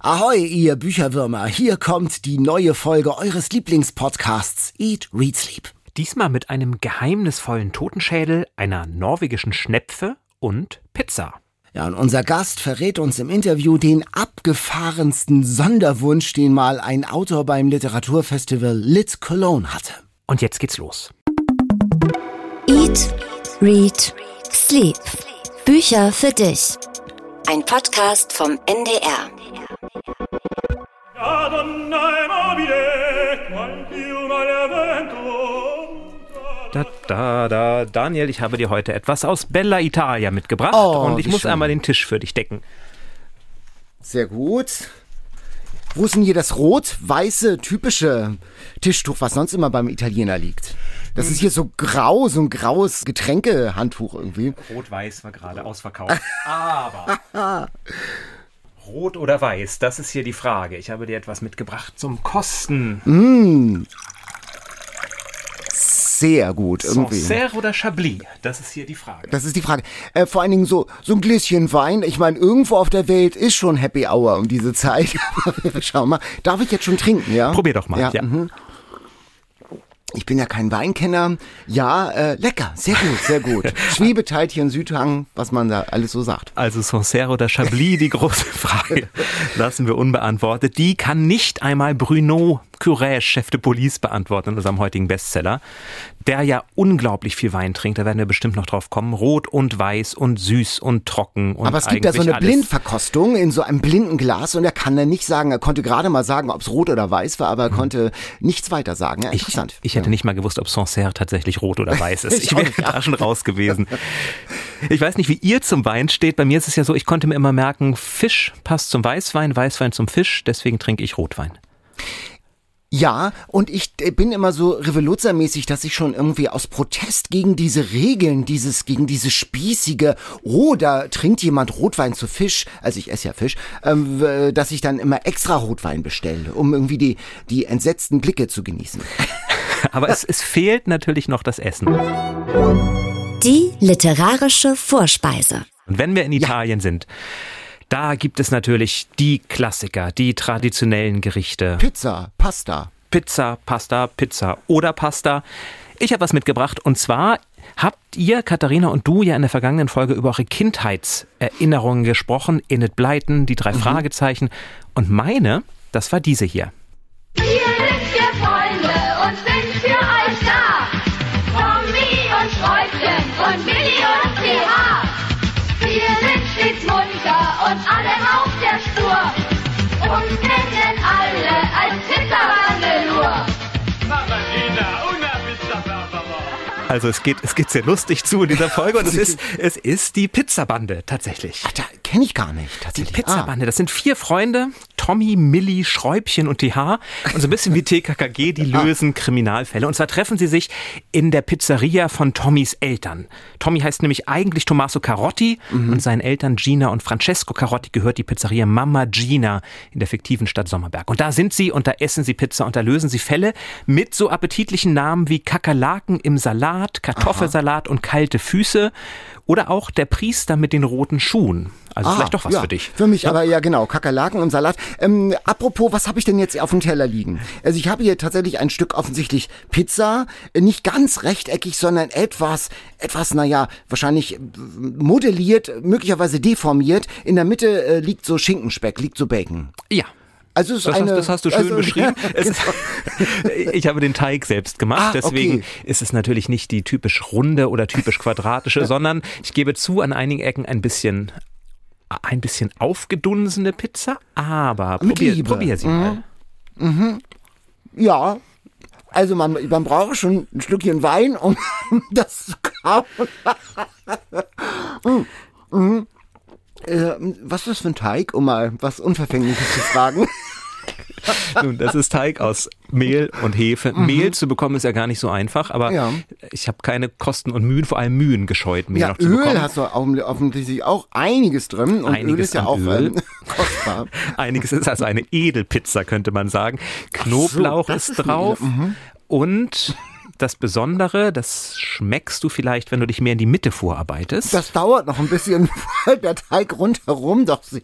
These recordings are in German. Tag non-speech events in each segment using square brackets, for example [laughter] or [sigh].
Ahoi, ihr Bücherwürmer. Hier kommt die neue Folge eures Lieblingspodcasts Eat, Read, Sleep. Diesmal mit einem geheimnisvollen Totenschädel, einer norwegischen Schnepfe und Pizza. Ja, und unser Gast verrät uns im Interview den abgefahrensten Sonderwunsch, den mal ein Autor beim Literaturfestival Lit Cologne hatte. Und jetzt geht's los. Eat, Read, Sleep. Bücher für dich. Ein Podcast vom NDR. Da, da, da. Daniel, ich habe dir heute etwas aus Bella Italia mitgebracht Oh, und ich muss schön. einmal den Tisch für dich decken. Sehr gut. Wo ist denn hier das rot-weiße typische Tischtuch, was sonst immer beim Italiener liegt? Das ist hier so grau, so ein graues Getränkehandtuch irgendwie. Rot-Weiß war gerade ausverkauft. [laughs] Aber. Rot oder weiß, das ist hier die Frage. Ich habe dir etwas mitgebracht zum Kosten. Sehr gut irgendwie. Sancerre oder Chablis? Das ist hier die Frage. Das ist die Frage. Äh, vor allen Dingen so, so ein Gläschen Wein. Ich meine, irgendwo auf der Welt ist schon Happy Hour um diese Zeit. [laughs] Schau mal. Darf ich jetzt schon trinken, ja? Probier doch mal. Ja. Ja. mhm. Ich bin ja kein Weinkenner. Ja, äh, lecker. Sehr gut, sehr gut. [laughs] Schwebeteilchen, Südhang, was man da alles so sagt. Also Sancerre oder Chablis, die große Frage, [laughs] lassen wir unbeantwortet. Die kann nicht einmal Bruno Courage, Chef de Police, beantworten in unserem heutigen Bestseller, der ja unglaublich viel Wein trinkt. Da werden wir bestimmt noch drauf kommen. Rot und weiß und süß und trocken und Aber es gibt ja so eine alles. Blindverkostung in so einem blinden Glas und er kann dann nicht sagen, er konnte gerade mal sagen, ob es rot oder weiß war, aber er konnte nichts weiter sagen. Ja, Mhm. Ich, interessant. ich hätte nicht mal gewusst, ob Sancerre tatsächlich rot oder weiß ist. [laughs] Ich wäre ja. da schon raus gewesen. [laughs] Ich weiß nicht, wie ihr zum Wein steht. Bei mir ist es ja so, ich konnte mir immer merken, Fisch passt zum Weißwein, Weißwein zum Fisch, deswegen trinke ich Rotwein. Ja, und ich äh, bin immer so Revoluzermäßig, dass ich schon irgendwie aus Protest gegen diese Regeln, dieses, gegen diese spießige, oh, da trinkt jemand Rotwein zu Fisch, also ich esse ja Fisch, ähm, w- dass ich dann immer extra Rotwein bestelle, um irgendwie die, die entsetzten Blicke zu genießen. [laughs] Aber es, es fehlt natürlich noch das Essen. Die literarische Vorspeise. Und wenn wir in Italien sind, da gibt es natürlich die Klassiker, die traditionellen Gerichte. Pizza, Pasta. Pizza, Pasta, Pizza oder Pasta. Ich habe was mitgebracht und zwar habt ihr, Katharina und du, ja in der vergangenen Folge über eure Kindheitserinnerungen gesprochen. Enid Blyton, die drei Fragezeichen. Und meine, das war diese hier. Wir sind vier Freunde und sind für euch da. Tommy und Schräubchen und Willi Also es geht, es geht sehr lustig zu in dieser Folge und es [laughs] ist, es ist die Pizzabande tatsächlich. Ach, da kenne ich gar nicht, Die tatsächlich. Pizzabande, das sind vier Freunde, Tommy, Milli, Schräubchen und TH. Und so ein bisschen wie TKKG, die lösen Kriminalfälle. Und zwar treffen sie sich in der Pizzeria von Tommys Eltern. Tommy heißt nämlich eigentlich Tommaso Carotti und seinen Eltern Gina und Francesco Carotti gehört die Pizzeria Mama Gina in der fiktiven Stadt Sommerberg. Und da sind sie und da essen sie Pizza und da lösen sie Fälle mit so appetitlichen Namen wie Kakerlaken im Salat, Kartoffelsalat und kalte Füße oder auch der Priester mit den roten Schuhen. Also Ah, vielleicht doch was ja, für dich. Für mich, aber ja genau, Kakerlaken und Salat. Ähm, apropos, was habe ich denn jetzt auf dem Teller liegen? Also ich habe hier tatsächlich ein Stück offensichtlich Pizza, äh, nicht ganz rechteckig, sondern etwas, etwas, naja, wahrscheinlich äh, modelliert, möglicherweise deformiert. In der Mitte äh, liegt so Schinkenspeck, liegt so Bacon. Ja. Also Das, eine, hast, das hast du schön also, [laughs] beschrieben. Ja, Es, genau. [laughs] ich habe den Teig selbst gemacht, Ah, deswegen okay. ist es natürlich nicht die typisch runde oder typisch quadratische, sondern ich gebe zu, an einigen Ecken ein bisschen ein bisschen aufgedunsene Pizza, aber Mit probier, Liebe. probier sie mal. Ja, also man, man braucht schon ein Stückchen Wein, um [laughs] das zu kauen. Mm, mm. Äh, was ist das für ein Teig, um mal was Unverfängliches zu fragen? [laughs] Nun, das ist Teig aus Mehl und Hefe. Mehl zu bekommen ist ja gar nicht so einfach, aber Mhm. Ja. ich habe keine Kosten und Mühen, vor allem Mühen gescheut, Mehl Ja, noch zu bekommen. Öl hast du offen- offensichtlich auch einiges drin. Und Öl Einiges ist ja auch Öl. ähm, [laughs] kostbar. [laughs] Einiges ist also eine Edelpizza, könnte man sagen. Knoblauch das ist ist drauf Edel- und das Besondere, das schmeckst du vielleicht, wenn du dich mehr in die Mitte vorarbeitest. Das dauert noch ein bisschen, [laughs] weil der Teig rundherum doch sehr,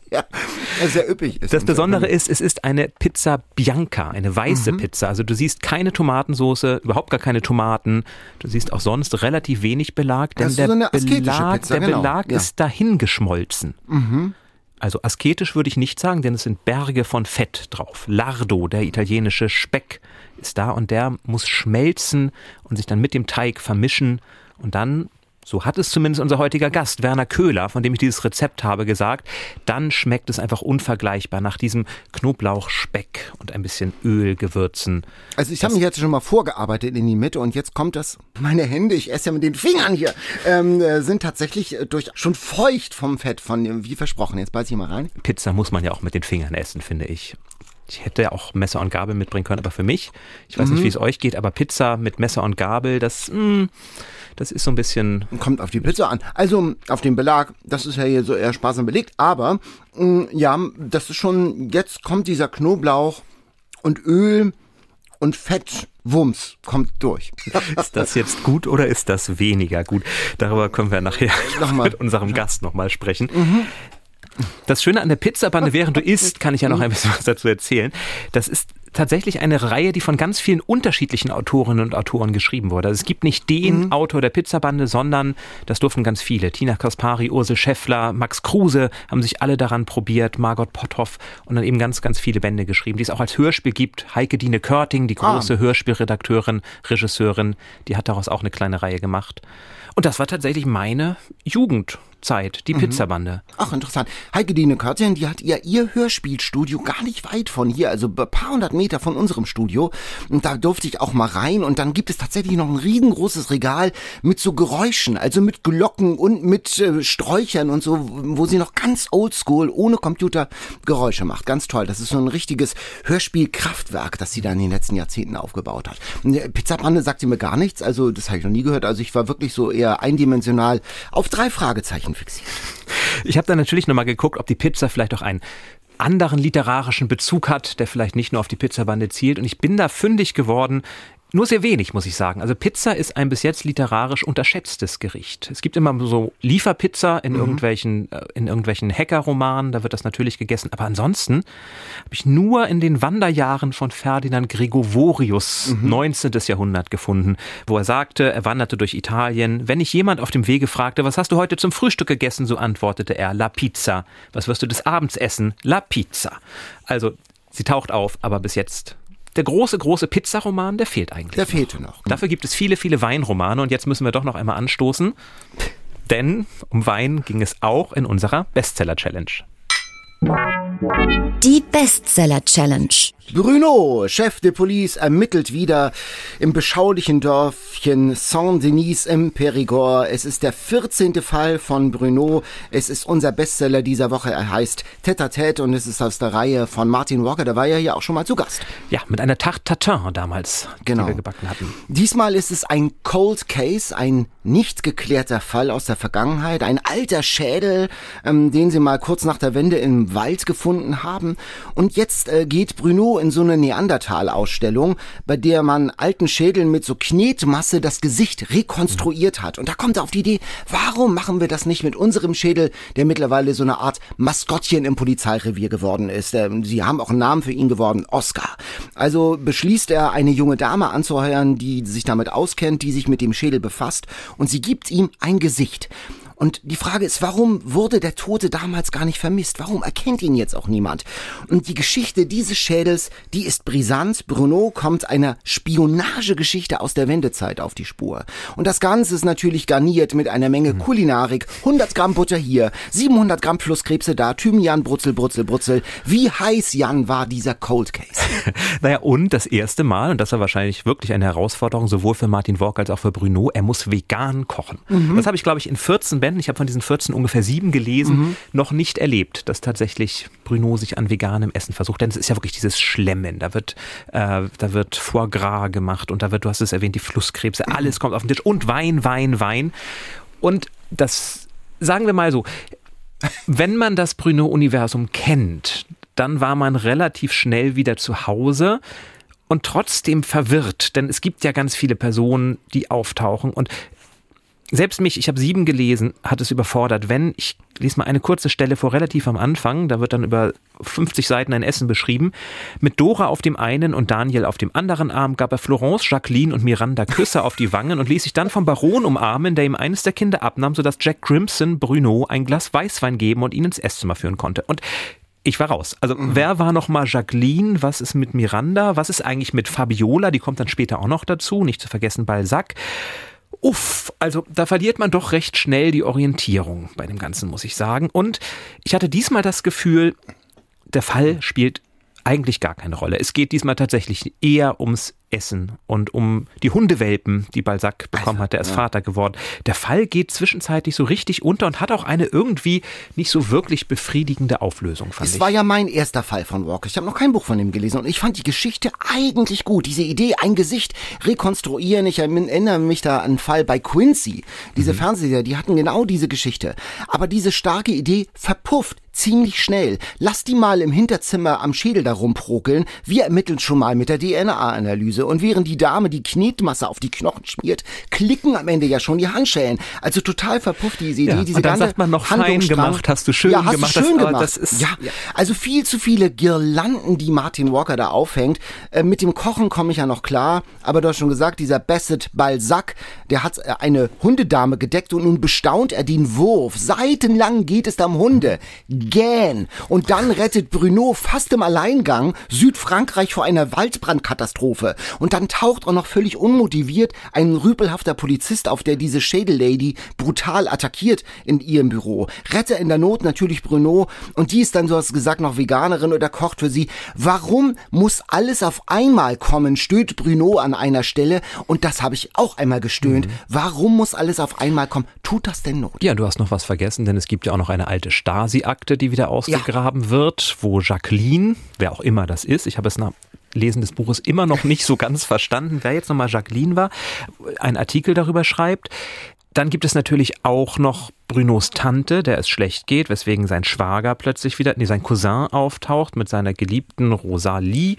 sehr üppig ist. Das Besondere ist, es ist eine Pizza Bianca, eine weiße mhm. Pizza. Also du siehst keine Tomatensoße, überhaupt gar keine Tomaten. Du siehst auch sonst relativ wenig Belag, denn der, so Belag, Pizza, der genau. Belag ja. ist dahin geschmolzen. Mhm. Also asketisch würde ich nicht sagen, denn es sind Berge von Fett drauf. Lardo, der italienische Speck, ist da und der muss schmelzen und sich dann mit dem Teig vermischen und dann so hat es zumindest unser heutiger Gast, Werner Köhler, von dem ich dieses Rezept habe, gesagt. Dann schmeckt es einfach unvergleichbar nach diesem Knoblauchspeck und ein bisschen Ölgewürzen. Also ich habe mich jetzt schon mal vorgearbeitet in die Mitte und jetzt kommt das, meine Hände, ich esse ja mit den Fingern hier, ähm, äh, sind tatsächlich äh, durch schon feucht vom Fett, von wie versprochen. Jetzt beiß ich mal rein. Pizza muss man ja auch mit den Fingern essen, finde ich. Ich hätte ja auch Messer und Gabel mitbringen können, aber für mich, ich weiß mhm. nicht, wie es euch geht, aber Pizza mit Messer und Gabel, das, mh, mm, das ist so ein bisschen. Kommt auf die Pizza an. Also auf den Belag, das ist ja hier so eher sparsam belegt, aber mh, mm, ja, das ist schon, jetzt kommt dieser Knoblauch und Öl und Fett. Wumms kommt durch. [laughs] Ist das jetzt gut oder ist das weniger gut? Darüber können wir nachher nochmal. [laughs] mit unserem Gast nochmal sprechen. Mhm. Das Schöne an der Pizzabande, [laughs] während du isst, kann ich ja noch ein bisschen was dazu erzählen. Das ist tatsächlich eine Reihe, die von ganz vielen unterschiedlichen Autorinnen und Autoren geschrieben wurde. Also es gibt nicht den mhm. Autor der Pizzabande, sondern das durften ganz viele. Tina Kaspari, Ursel Scheffler, Max Kruse haben sich alle daran probiert, Margot Potthoff und dann eben ganz, ganz viele Bände geschrieben, die es auch als Hörspiel gibt. Heike Dine Körting, die große ah. Hörspielredakteurin, Regisseurin, die hat daraus auch eine kleine Reihe gemacht. Und das war tatsächlich meine Jugend. Zeit, die mhm. Pizzabande. Ach, interessant. Heike Dine Körtchen, die hat ja ihr Hörspielstudio gar nicht weit von hier, also ein paar hundert Meter von unserem Studio. Und da durfte ich auch mal rein. Und dann gibt es tatsächlich noch ein riesengroßes Regal mit so Geräuschen, also mit Glocken und mit äh, Sträuchern und so, wo sie noch ganz oldschool, ohne Computer Geräusche macht. Ganz toll. Das ist so ein richtiges Hörspielkraftwerk, das sie da in den letzten Jahrzehnten aufgebaut hat. Pizzabande sagt sie mir gar nichts, also das habe ich noch nie gehört. Also ich war wirklich so eher eindimensional auf drei Fragezeichen fixiert. Ich habe dann natürlich nochmal geguckt, ob die Pizza vielleicht auch einen anderen literarischen Bezug hat, der vielleicht nicht nur auf die Pizzabande zielt. Und ich bin da fündig geworden nur sehr wenig, muss ich sagen. Also Pizza ist ein bis jetzt literarisch unterschätztes Gericht. Es gibt immer so Lieferpizza in mhm. irgendwelchen, äh, in irgendwelchen Hackerromanen, da wird das natürlich gegessen. Aber ansonsten habe ich nur in den Wanderjahren von Ferdinand Gregorius, mhm. 19. Jahrhundert gefunden, wo er sagte, er wanderte durch Italien. Wenn ich jemand auf dem Wege fragte, was hast du heute zum Frühstück gegessen, so antwortete er, La Pizza. Was wirst du des Abends essen? La Pizza. Also, sie taucht auf, aber bis jetzt der große, große Pizzaroman, der fehlt eigentlich. Der fehlte noch. Dafür gibt es viele, viele Weinromane und jetzt müssen wir doch noch einmal anstoßen. Denn um Wein ging es auch in unserer Bestseller-Challenge. Die Bestseller Challenge. Bruno, Chef de Police, ermittelt wieder im beschaulichen Dörfchen Saint-Denis im Périgord. Es ist der 14. Fall von Bruno. Es ist unser Bestseller dieser Woche. Er heißt Tête à Tête und es ist aus der Reihe von Martin Walker. Der war ja hier auch schon mal zu Gast. Ja, mit einer Tarte Tatin damals, genau. die wir gebacken hatten. Diesmal ist es ein Cold Case, ein nicht geklärter Fall aus der Vergangenheit. Ein alter Schädel, ähm, den sie mal kurz nach der Wende im Wald gefunden haben. Und jetzt äh, geht Bruno in so eine Neandertal-Ausstellung, bei der man alten Schädeln mit so Knetmasse das Gesicht rekonstruiert hat. Und da kommt er auf die Idee, warum machen wir das nicht mit unserem Schädel, der mittlerweile so eine Art Maskottchen im Polizeirevier geworden ist. Ähm, sie haben auch einen Namen für ihn geworden, Oscar. Also beschließt er, eine junge Dame anzuheuern, die sich damit auskennt, die sich mit dem Schädel befasst und sie gibt ihm ein Gesicht. Und die Frage ist, warum wurde der Tote damals gar nicht vermisst? Warum erkennt ihn jetzt auch niemand? Und die Geschichte dieses Schädels, die ist brisant. Bruno kommt einer Spionagegeschichte aus der Wendezeit auf die Spur. Und das Ganze ist natürlich garniert mit einer Menge Kulinarik. 100 Gramm Butter hier, 700 Gramm Flusskrebse da, Thymian, Brutzel, Brutzel, Brutzel. Wie heiß, Jan, war dieser Cold Case? [laughs] naja, und das erste Mal, und das war wahrscheinlich wirklich eine Herausforderung, sowohl für Martin Walk als auch für Bruno, er muss vegan kochen. Mhm. Das habe ich, glaube ich, in 14 Bänden, ich habe von diesen 14 ungefähr sieben gelesen, mhm. noch nicht erlebt, dass tatsächlich Bruno sich an veganem Essen versucht. Denn es ist ja wirklich dieses Schlemmen. Da wird, äh, da wird Foie Gras gemacht und da wird, du hast es erwähnt, die Flusskrebse, mhm. alles kommt auf den Tisch und Wein, Wein, Wein. Und das, sagen wir mal so, wenn man das Bruno-Universum kennt, dann war man relativ schnell wieder zu Hause und trotzdem verwirrt, denn es gibt ja ganz viele Personen, die auftauchen und selbst mich, ich habe sieben gelesen, hat es überfordert. Wenn, ich lese mal eine kurze Stelle vor, relativ am Anfang, da wird dann über 50 Seiten ein Essen beschrieben. Mit Dora auf dem einen und Daniel auf dem anderen Arm gab er Florence, Jacqueline und Miranda Küsse auf die Wangen und ließ sich dann vom Baron umarmen, der ihm eines der Kinder abnahm, sodass Jack Crimson Bruno ein Glas Weißwein geben und ihn ins Esszimmer führen konnte. Und ich war raus. Also mhm. wer war noch mal Jacqueline? Was ist mit Miranda? Was ist eigentlich mit Fabiola? Die kommt dann später auch noch dazu. Nicht zu vergessen Balzac. Uff, also da verliert man doch recht schnell die Orientierung bei dem Ganzen, muss ich sagen. Und ich hatte diesmal das Gefühl, der Fall spielt eigentlich gar keine Rolle. Es geht diesmal tatsächlich eher ums Essen und um die Hundewelpen, die Balzac bekommen also, hat. Der ist ja. Vater geworden. Der Fall geht zwischenzeitlich so richtig unter und hat auch eine irgendwie nicht so wirklich befriedigende Auflösung, fand es ich. war ja mein erster Fall von Walker. Ich habe noch kein Buch von ihm gelesen und ich fand die Geschichte eigentlich gut. Diese Idee, ein Gesicht rekonstruieren. Ich erinnere mich da an einen Fall bei Quincy. Diese mhm. Fernseher, die hatten genau diese Geschichte. Aber diese starke Idee verpufft ziemlich schnell. Lass die mal im Hinterzimmer am Schädel da rumprokeln. Wir ermitteln schon mal mit der DNA-Analyse und während die Dame die Knetmasse auf die Knochen schmiert, klicken am Ende ja schon die Handschellen. Also total verpufft diese Idee, ja, diese und dann ganze sagt man noch fein gemacht, hast du schön ja, hast gemacht. Du schön das, gemacht. Das ist, ja, also viel zu viele Girlanden, die Martin Walker da aufhängt. Äh, mit dem Kochen komme ich ja noch klar, aber du hast schon gesagt, dieser Bassett Balzac, der hat äh, eine Hundedame gedeckt und nun bestaunt er den Wurf. Seitenlang geht es da um Hunde. Gähn. Und dann rettet Bruno fast im Alleingang Südfrankreich vor einer Waldbrandkatastrophe. Und dann taucht auch noch völlig unmotiviert ein rüpelhafter Polizist auf, der diese Schädellady brutal attackiert in ihrem Büro. Rette in der Not natürlich Bruno und die ist dann, so hast du gesagt, noch Veganerin oder kocht für sie. Warum muss alles auf einmal kommen, stöhnt Bruno an einer Stelle und das habe ich auch einmal gestöhnt. Mhm. Warum muss alles auf einmal kommen? Tut das denn Not? Ja, du hast noch was vergessen, denn es gibt ja auch noch eine alte Stasi-Akte, die wieder ausgegraben ja. wird, wo Jacqueline, wer auch immer das ist, ich habe es nach Lesen des Buches immer noch nicht so ganz verstanden, wer jetzt nochmal Jacqueline war, ein Artikel darüber schreibt. Dann gibt es natürlich auch noch Brunos Tante, der es schlecht geht, weswegen sein Schwager plötzlich wieder, nee, sein Cousin auftaucht mit seiner geliebten Rosalie.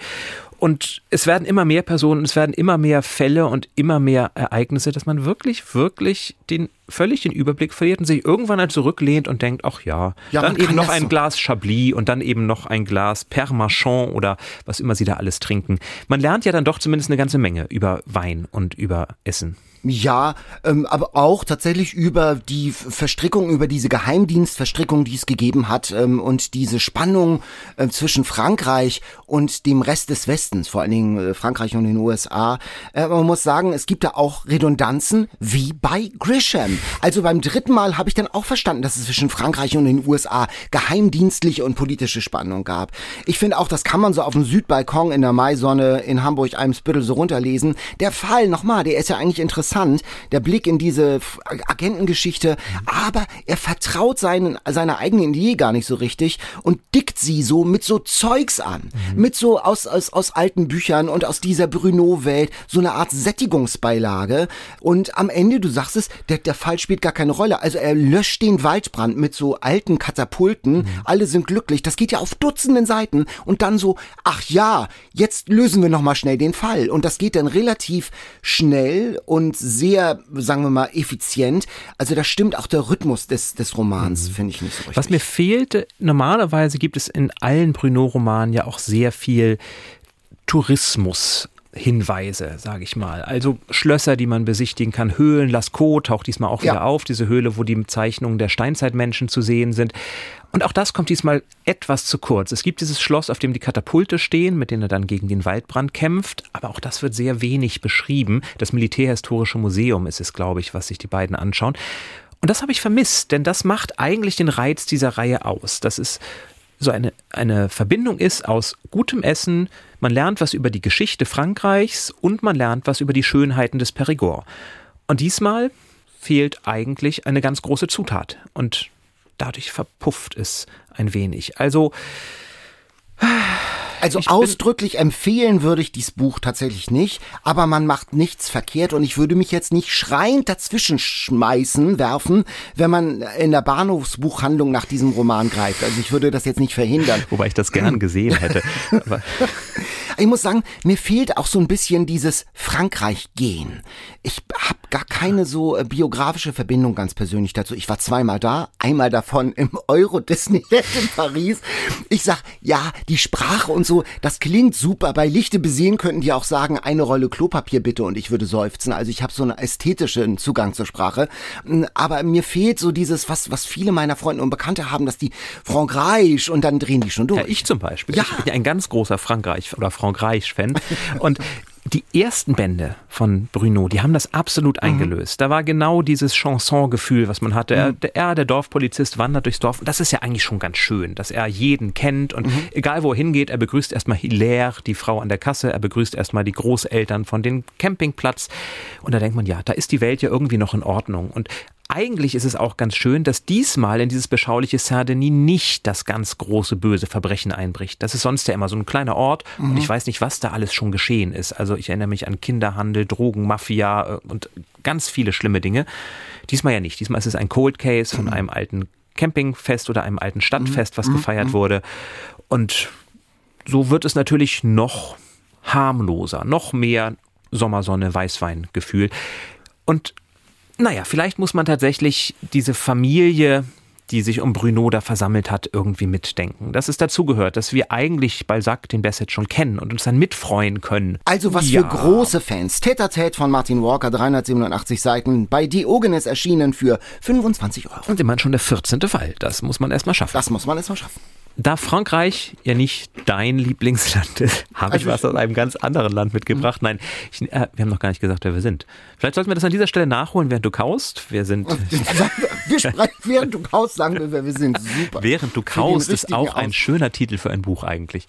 Und es werden immer mehr Personen, es werden immer mehr Fälle und immer mehr Ereignisse, dass man wirklich, wirklich den völlig den Überblick verliert und sich irgendwann halt zurücklehnt und denkt, ach ja, ja dann eben noch ein so. Glas Chablis und dann eben noch ein Glas Permachon oder was immer sie da alles trinken. Man lernt ja dann doch zumindest eine ganze Menge über Wein und über Essen. Ja, ähm, aber auch tatsächlich über die Verstrickung, über diese Geheimdienstverstrickung, die es gegeben hat ähm, und diese Spannung äh, zwischen Frankreich und dem Rest des Westens, vor allen Dingen äh, Frankreich und den USA. Äh, man muss sagen, es gibt da auch Redundanzen wie bei Grisham. Also beim dritten Mal habe ich dann auch verstanden, dass es zwischen Frankreich und den USA geheimdienstliche und politische Spannung gab. Ich finde auch, das kann man so auf dem Südbalkon in der Maisonne in Hamburg-Eimsbüttel so runterlesen. Der Fall, nochmal, der ist ja eigentlich interessant interessant, der Blick in diese Agentengeschichte, aber er vertraut seinen, seiner eigenen Idee gar nicht so richtig und dickt sie so mit so Zeugs an, mhm. mit so aus, aus, aus alten Büchern und aus dieser Bruno-Welt, so eine Art Sättigungsbeilage. Und am Ende, du sagst es, der, der Fall spielt gar keine Rolle, also er löscht den Waldbrand mit so alten Katapulten, mhm. alle sind glücklich, das geht ja auf Dutzenden Seiten. Und dann so, ach ja, jetzt lösen wir nochmal schnell den Fall. Und das geht dann relativ schnell und sehr, sagen wir mal, effizient. Also da stimmt auch der Rhythmus des, des Romans, mhm. finde ich nicht so richtig. Was mir fehlte, normalerweise gibt es in allen Bruno-Romanen ja auch sehr viel Tourismus. Hinweise, sage ich mal. Also Schlösser, die man besichtigen kann, Höhlen, Lascaux taucht diesmal auch wieder ja. auf, diese Höhle, wo die Zeichnungen der Steinzeitmenschen zu sehen sind. Und auch das kommt diesmal etwas zu kurz. Es gibt dieses Schloss, auf dem die Katapulte stehen, mit denen er dann gegen den Waldbrand kämpft, aber auch das wird sehr wenig beschrieben. Das Militärhistorische Museum ist es, glaube ich, was sich die beiden anschauen. Und das habe ich vermisst, denn das macht eigentlich den Reiz dieser Reihe aus, dass es so eine, eine Verbindung ist aus gutem Essen, man lernt was über die Geschichte Frankreichs und man lernt was über die Schönheiten des Perigord. Und diesmal fehlt eigentlich eine ganz große Zutat. Und dadurch verpufft es ein wenig. Also Also Ich ausdrücklich empfehlen würde ich dieses Buch tatsächlich nicht, aber man macht nichts verkehrt und ich würde mich jetzt nicht schreiend dazwischen schmeißen, werfen, wenn man in der Bahnhofsbuchhandlung nach diesem Roman greift. Also ich würde das jetzt nicht verhindern. [laughs] Wobei ich das gern gesehen hätte. [laughs] Ich muss sagen, mir fehlt auch so ein bisschen dieses Frankreich-Gehen. Ich habe gar keine so äh, biografische Verbindung ganz persönlich dazu. Ich war zweimal da, einmal davon im Euro Disneyland in Paris. Ich sag, ja, die Sprache und so, das klingt super. Bei Lichte besehen könnten die auch sagen, eine Rolle Klopapier bitte und ich würde seufzen. Also ich habe so einen ästhetischen Zugang zur Sprache. Mm, Aber mir fehlt so dieses, was, was viele meiner Freunde und Bekannte haben, dass die Frankreich und dann drehen die schon durch. Ja, ich zum Beispiel. Ja. Ich bin ja ein ganz großer Frankreich- oder Frankreich-Fan. [laughs] Und die ersten Bände von Bruno, die haben das absolut Mhm. eingelöst. Da war genau dieses Chanson-Gefühl, was man hatte. Er, der, er, der Dorfpolizist, wandert durchs Dorf. Und das ist ja eigentlich schon ganz schön, dass er jeden kennt. Und Mhm. egal wo er hingeht, er begrüßt erstmal Hilaire, die Frau an der Kasse. Er begrüßt erstmal die Großeltern von dem Campingplatz. Und da denkt man, ja, da ist die Welt ja irgendwie noch in Ordnung. Und eigentlich ist es auch ganz schön, dass diesmal in dieses beschauliche Saint-Denis nicht das ganz große böse Verbrechen einbricht. Das ist sonst ja immer so ein kleiner Ort und ich weiß nicht, was da alles schon geschehen ist. Also ich erinnere mich an Kinderhandel, Drogen, Mafia äh, und ganz viele schlimme Dinge. Diesmal ja nicht. Diesmal ist es ein Cold Case von einem alten Campingfest oder einem alten Stadtfest, was gefeiert wurde. Und so wird es natürlich noch harmloser, noch mehr Sommersonne, Weißwein-Gefühl. Und naja, vielleicht muss man tatsächlich diese Familie, die sich um Bruno da versammelt hat, irgendwie mitdenken. Dass es dazugehört, dass wir eigentlich Balzac den Bassett schon kennen und uns dann mitfreuen können. Also was Ja. für große Fans. Tete von Martin Walker, 387 Seiten, bei Diogenes erschienen für 25 Euro. Und immerhin schon der 14. Fall. Das muss man erstmal schaffen. Das muss man erstmal schaffen. Da Frankreich ja nicht dein Lieblingsland ist, habe ich Also was aus einem ganz anderen Land mitgebracht. Nein, ich, äh, wir haben noch gar nicht gesagt, wer wir sind. Vielleicht sollten wir das an dieser Stelle nachholen, während du kaust. Wir sind, [laughs] Wir sprechen, während du kaust, sagen wir, wer wir sind. Super. während du kaust, ist auch ein schöner Titel für ein Buch eigentlich.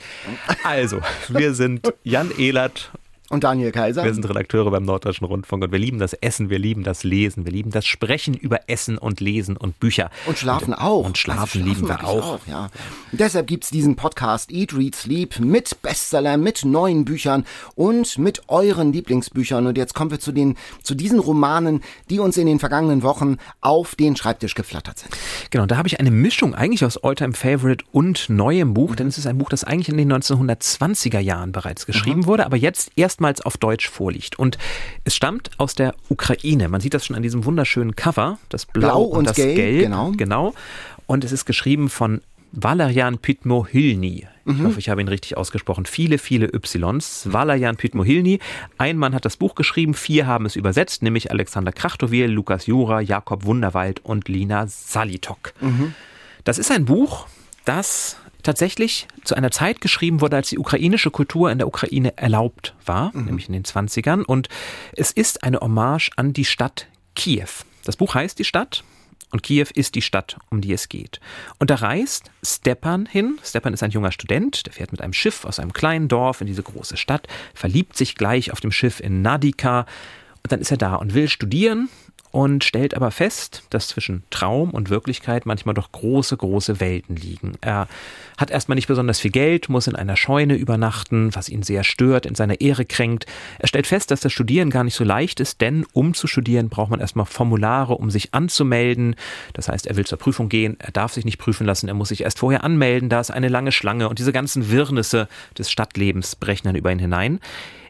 Also, wir sind [laughs] Jan Ehlert, Und Daniel Kaiser. wir sind Redakteure beim Norddeutschen Rundfunk und wir lieben das Essen, wir lieben das Lesen, wir lieben das Sprechen über Essen und Lesen und Bücher. Und schlafen auch. Und schlafen, Also lieben wir wirklich auch. ja. Und deshalb gibt's diesen Podcast Eat, Read, Sleep mit Bestseller, mit neuen Büchern und mit euren Lieblingsbüchern. Und jetzt kommen wir zu den, zu diesen Romanen, die uns in den vergangenen Wochen auf den Schreibtisch geflattert sind. Genau, da habe ich eine Mischung eigentlich aus Alltime Favorite und neuem Buch, denn es ist ein Buch, das eigentlich in den 1920er Jahren bereits geschrieben Mhm. wurde, aber jetzt erstmals auf Deutsch vorliegt. Und es stammt aus der Ukraine. Man sieht das schon an diesem wunderschönen Cover, das Blau, Blau und, und das Gelb, Gelb. genau. genau. Und es ist geschrieben von Valerian Pytmo-Hilny. Ich Mhm. hoffe, ich habe ihn richtig ausgesprochen. Viele, viele Ys. Valerian Pytmo-Hilny. Ein Mann hat das Buch geschrieben, vier haben es übersetzt, nämlich Alexander Krachtowil, Lukas Jura, Jakob Wunderwald und Lina Salitok. Das ist ein Buch, das tatsächlich zu einer Zeit geschrieben wurde, als die ukrainische Kultur in der Ukraine erlaubt war, nämlich in den 20ern. Und es ist eine Hommage an die Stadt Kiew. Das Buch heißt Die Stadt und Kiew ist die Stadt, um die es geht. Und da reist Stepan hin. Stepan ist ein junger Student, der fährt mit einem Schiff aus einem kleinen Dorf in diese große Stadt, verliebt sich gleich auf dem Schiff in Nadika und dann ist er da und will studieren und stellt aber fest, dass zwischen Traum und Wirklichkeit manchmal doch große, große Welten liegen. Er hat erstmal nicht besonders viel Geld, muss in einer Scheune übernachten, was ihn sehr stört, in seiner Ehre kränkt. Er stellt fest, dass das Studieren gar nicht so leicht ist, denn um zu studieren braucht man erstmal Formulare, um sich anzumelden. Das heißt, er will zur Prüfung gehen, er darf sich nicht prüfen lassen, er muss sich erst vorher anmelden, da ist eine lange Schlange und diese ganzen Wirrnisse des Stadtlebens brechen dann über ihn hinein.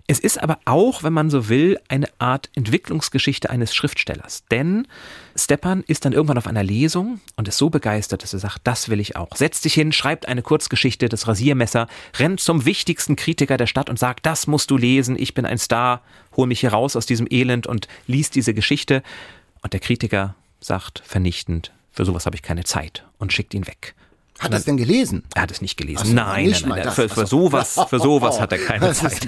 Es ist aber auch, wenn man so will, eine Art Entwicklungsgeschichte eines Schriftstellers. Denn Stepan ist dann irgendwann auf einer Lesung und ist so begeistert, dass er sagt, das will ich auch. Setzt sich hin, schreibt eine Kurzgeschichte, das Rasiermesser, rennt zum wichtigsten Kritiker der Stadt und sagt, das musst du lesen, ich bin ein Star, hol mich hier raus aus diesem Elend und liest diese Geschichte. Und der Kritiker sagt vernichtend, für sowas habe ich keine Zeit und schickt ihn weg. Hat er es denn gelesen? Er hat es nicht gelesen. Ach so, nein, nicht nein, nein. Für, für sowas, für sowas hat er [laughs] keine Zeit.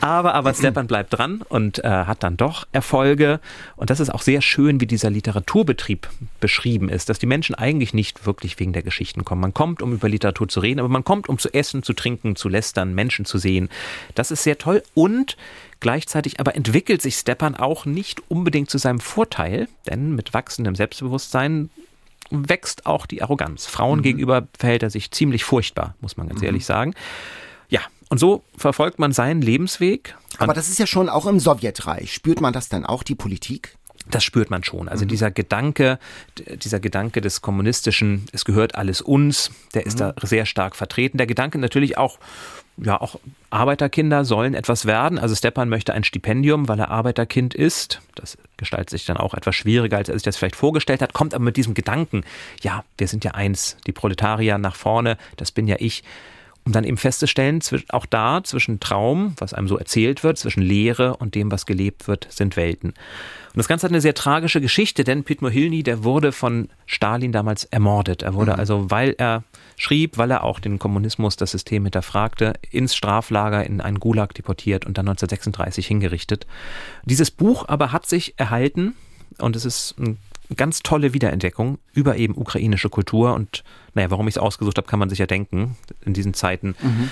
Aber, aber Stepan bleibt dran und äh, hat dann doch Erfolge. Und das ist auch sehr schön, wie dieser Literaturbetrieb beschrieben ist, dass die Menschen eigentlich nicht wirklich wegen der Geschichten kommen. Man kommt, um über Literatur zu reden, aber man kommt, um zu essen, zu trinken, zu lästern, Menschen zu sehen. Das ist sehr toll und Gleichzeitig aber entwickelt sich Stepan auch nicht unbedingt zu seinem Vorteil, denn mit wachsendem Selbstbewusstsein wächst auch die Arroganz. Frauen gegenüber verhält er sich ziemlich furchtbar, muss man ganz ehrlich sagen. Und so verfolgt man seinen Lebensweg. Aber das ist ja schon auch im Sowjetreich. Spürt man das dann auch, die Politik? Das spürt man schon. Also mhm. dieser Gedanke, dieser Gedanke des kommunistischen, es gehört alles uns, der ist mhm. da sehr stark vertreten. Der Gedanke natürlich auch, ja, auch Arbeiterkinder sollen etwas werden. Also Stepan möchte ein Stipendium, weil er Arbeiterkind ist. Das gestaltet sich dann auch etwas schwieriger, als er sich das vielleicht vorgestellt hat, kommt aber mit diesem Gedanken, ja, wir sind ja eins, die Proletarier nach vorne, das bin ja ich um dann eben festzustellen, auch da zwischen Traum, was einem so erzählt wird, zwischen Lehre und dem, was gelebt wird, sind Welten. Und das Ganze hat eine sehr tragische Geschichte, denn Pit Mohilny, der wurde von Stalin damals ermordet. Er wurde mhm. also, weil er schrieb, weil er auch den Kommunismus, das System hinterfragte, ins Straflager in einen Gulag deportiert und dann 1936 hingerichtet. Dieses Buch aber hat sich erhalten und es ist ein ganz tolle Wiederentdeckung über eben ukrainische Kultur und naja, warum ich es ausgesucht habe, kann man sich ja denken. In diesen Zeiten mhm.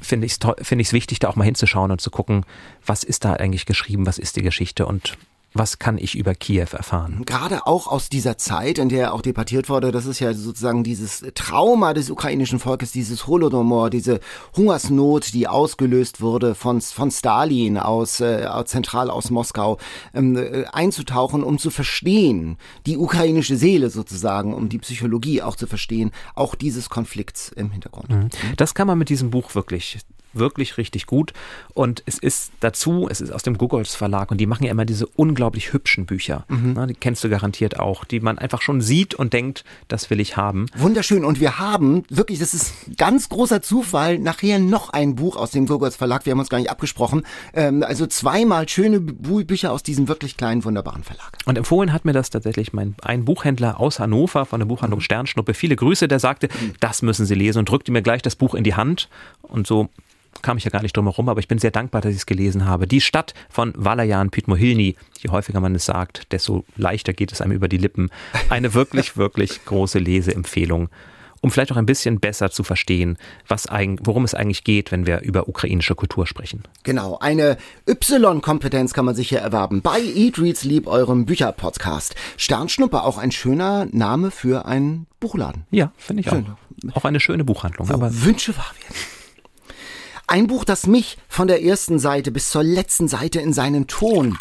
finde ich es find wichtig, da auch mal hinzuschauen und zu gucken, was ist da eigentlich geschrieben, was ist die Geschichte und was kann ich über Kiew erfahren? Gerade auch aus dieser Zeit, in der auch debattiert wurde, das ist ja sozusagen dieses Trauma des ukrainischen Volkes, dieses Holodomor, diese Hungersnot, die ausgelöst wurde von, von Stalin aus, äh, zentral aus Moskau, ähm, äh, einzutauchen, um zu verstehen, die ukrainische Seele sozusagen, um die Psychologie auch zu verstehen, auch dieses Konflikts im Hintergrund. Mhm. Das kann man mit diesem Buch wirklich wirklich richtig gut. Und es ist dazu, es ist aus dem Googles Verlag und die machen ja immer diese unglaublich hübschen Bücher. Mhm. Na, die kennst du garantiert auch, die man einfach schon sieht und denkt, das will ich haben. Wunderschön. Und wir haben wirklich, das ist ganz großer Zufall, nachher noch ein Buch aus dem Googles Verlag. Wir haben uns gar nicht abgesprochen. Ähm, also zweimal schöne Bücher aus diesem wirklich kleinen, wunderbaren Verlag. Und empfohlen hat mir das tatsächlich mein, ein Buchhändler aus Hannover von der Buchhandlung mhm. Sternschnuppe. Viele Grüße, der sagte, mhm. das müssen Sie lesen und drückte mir gleich das Buch in die Hand. Und so kam ich ja gar nicht drum herum, aber ich bin sehr dankbar, dass ich es gelesen habe. Die Stadt von Valajan Pitmohilny, je häufiger man es sagt, desto leichter geht es einem über die Lippen. Eine wirklich, [laughs] wirklich große Leseempfehlung um vielleicht auch ein bisschen besser zu verstehen, was worum es eigentlich geht, wenn wir über ukrainische Kultur sprechen. Genau, eine Y-Kompetenz kann man sich hier erwerben bei Eat Reads Lieb, eurem Bücherpodcast. Sternschnuppe, auch ein schöner Name für einen Buchladen. Ja, finde ich Schön. auch. Auch eine schöne Buchhandlung. Wo aber Wünsche wahr werden. Ein Buch, das mich von der ersten Seite bis zur letzten Seite in seinen Ton,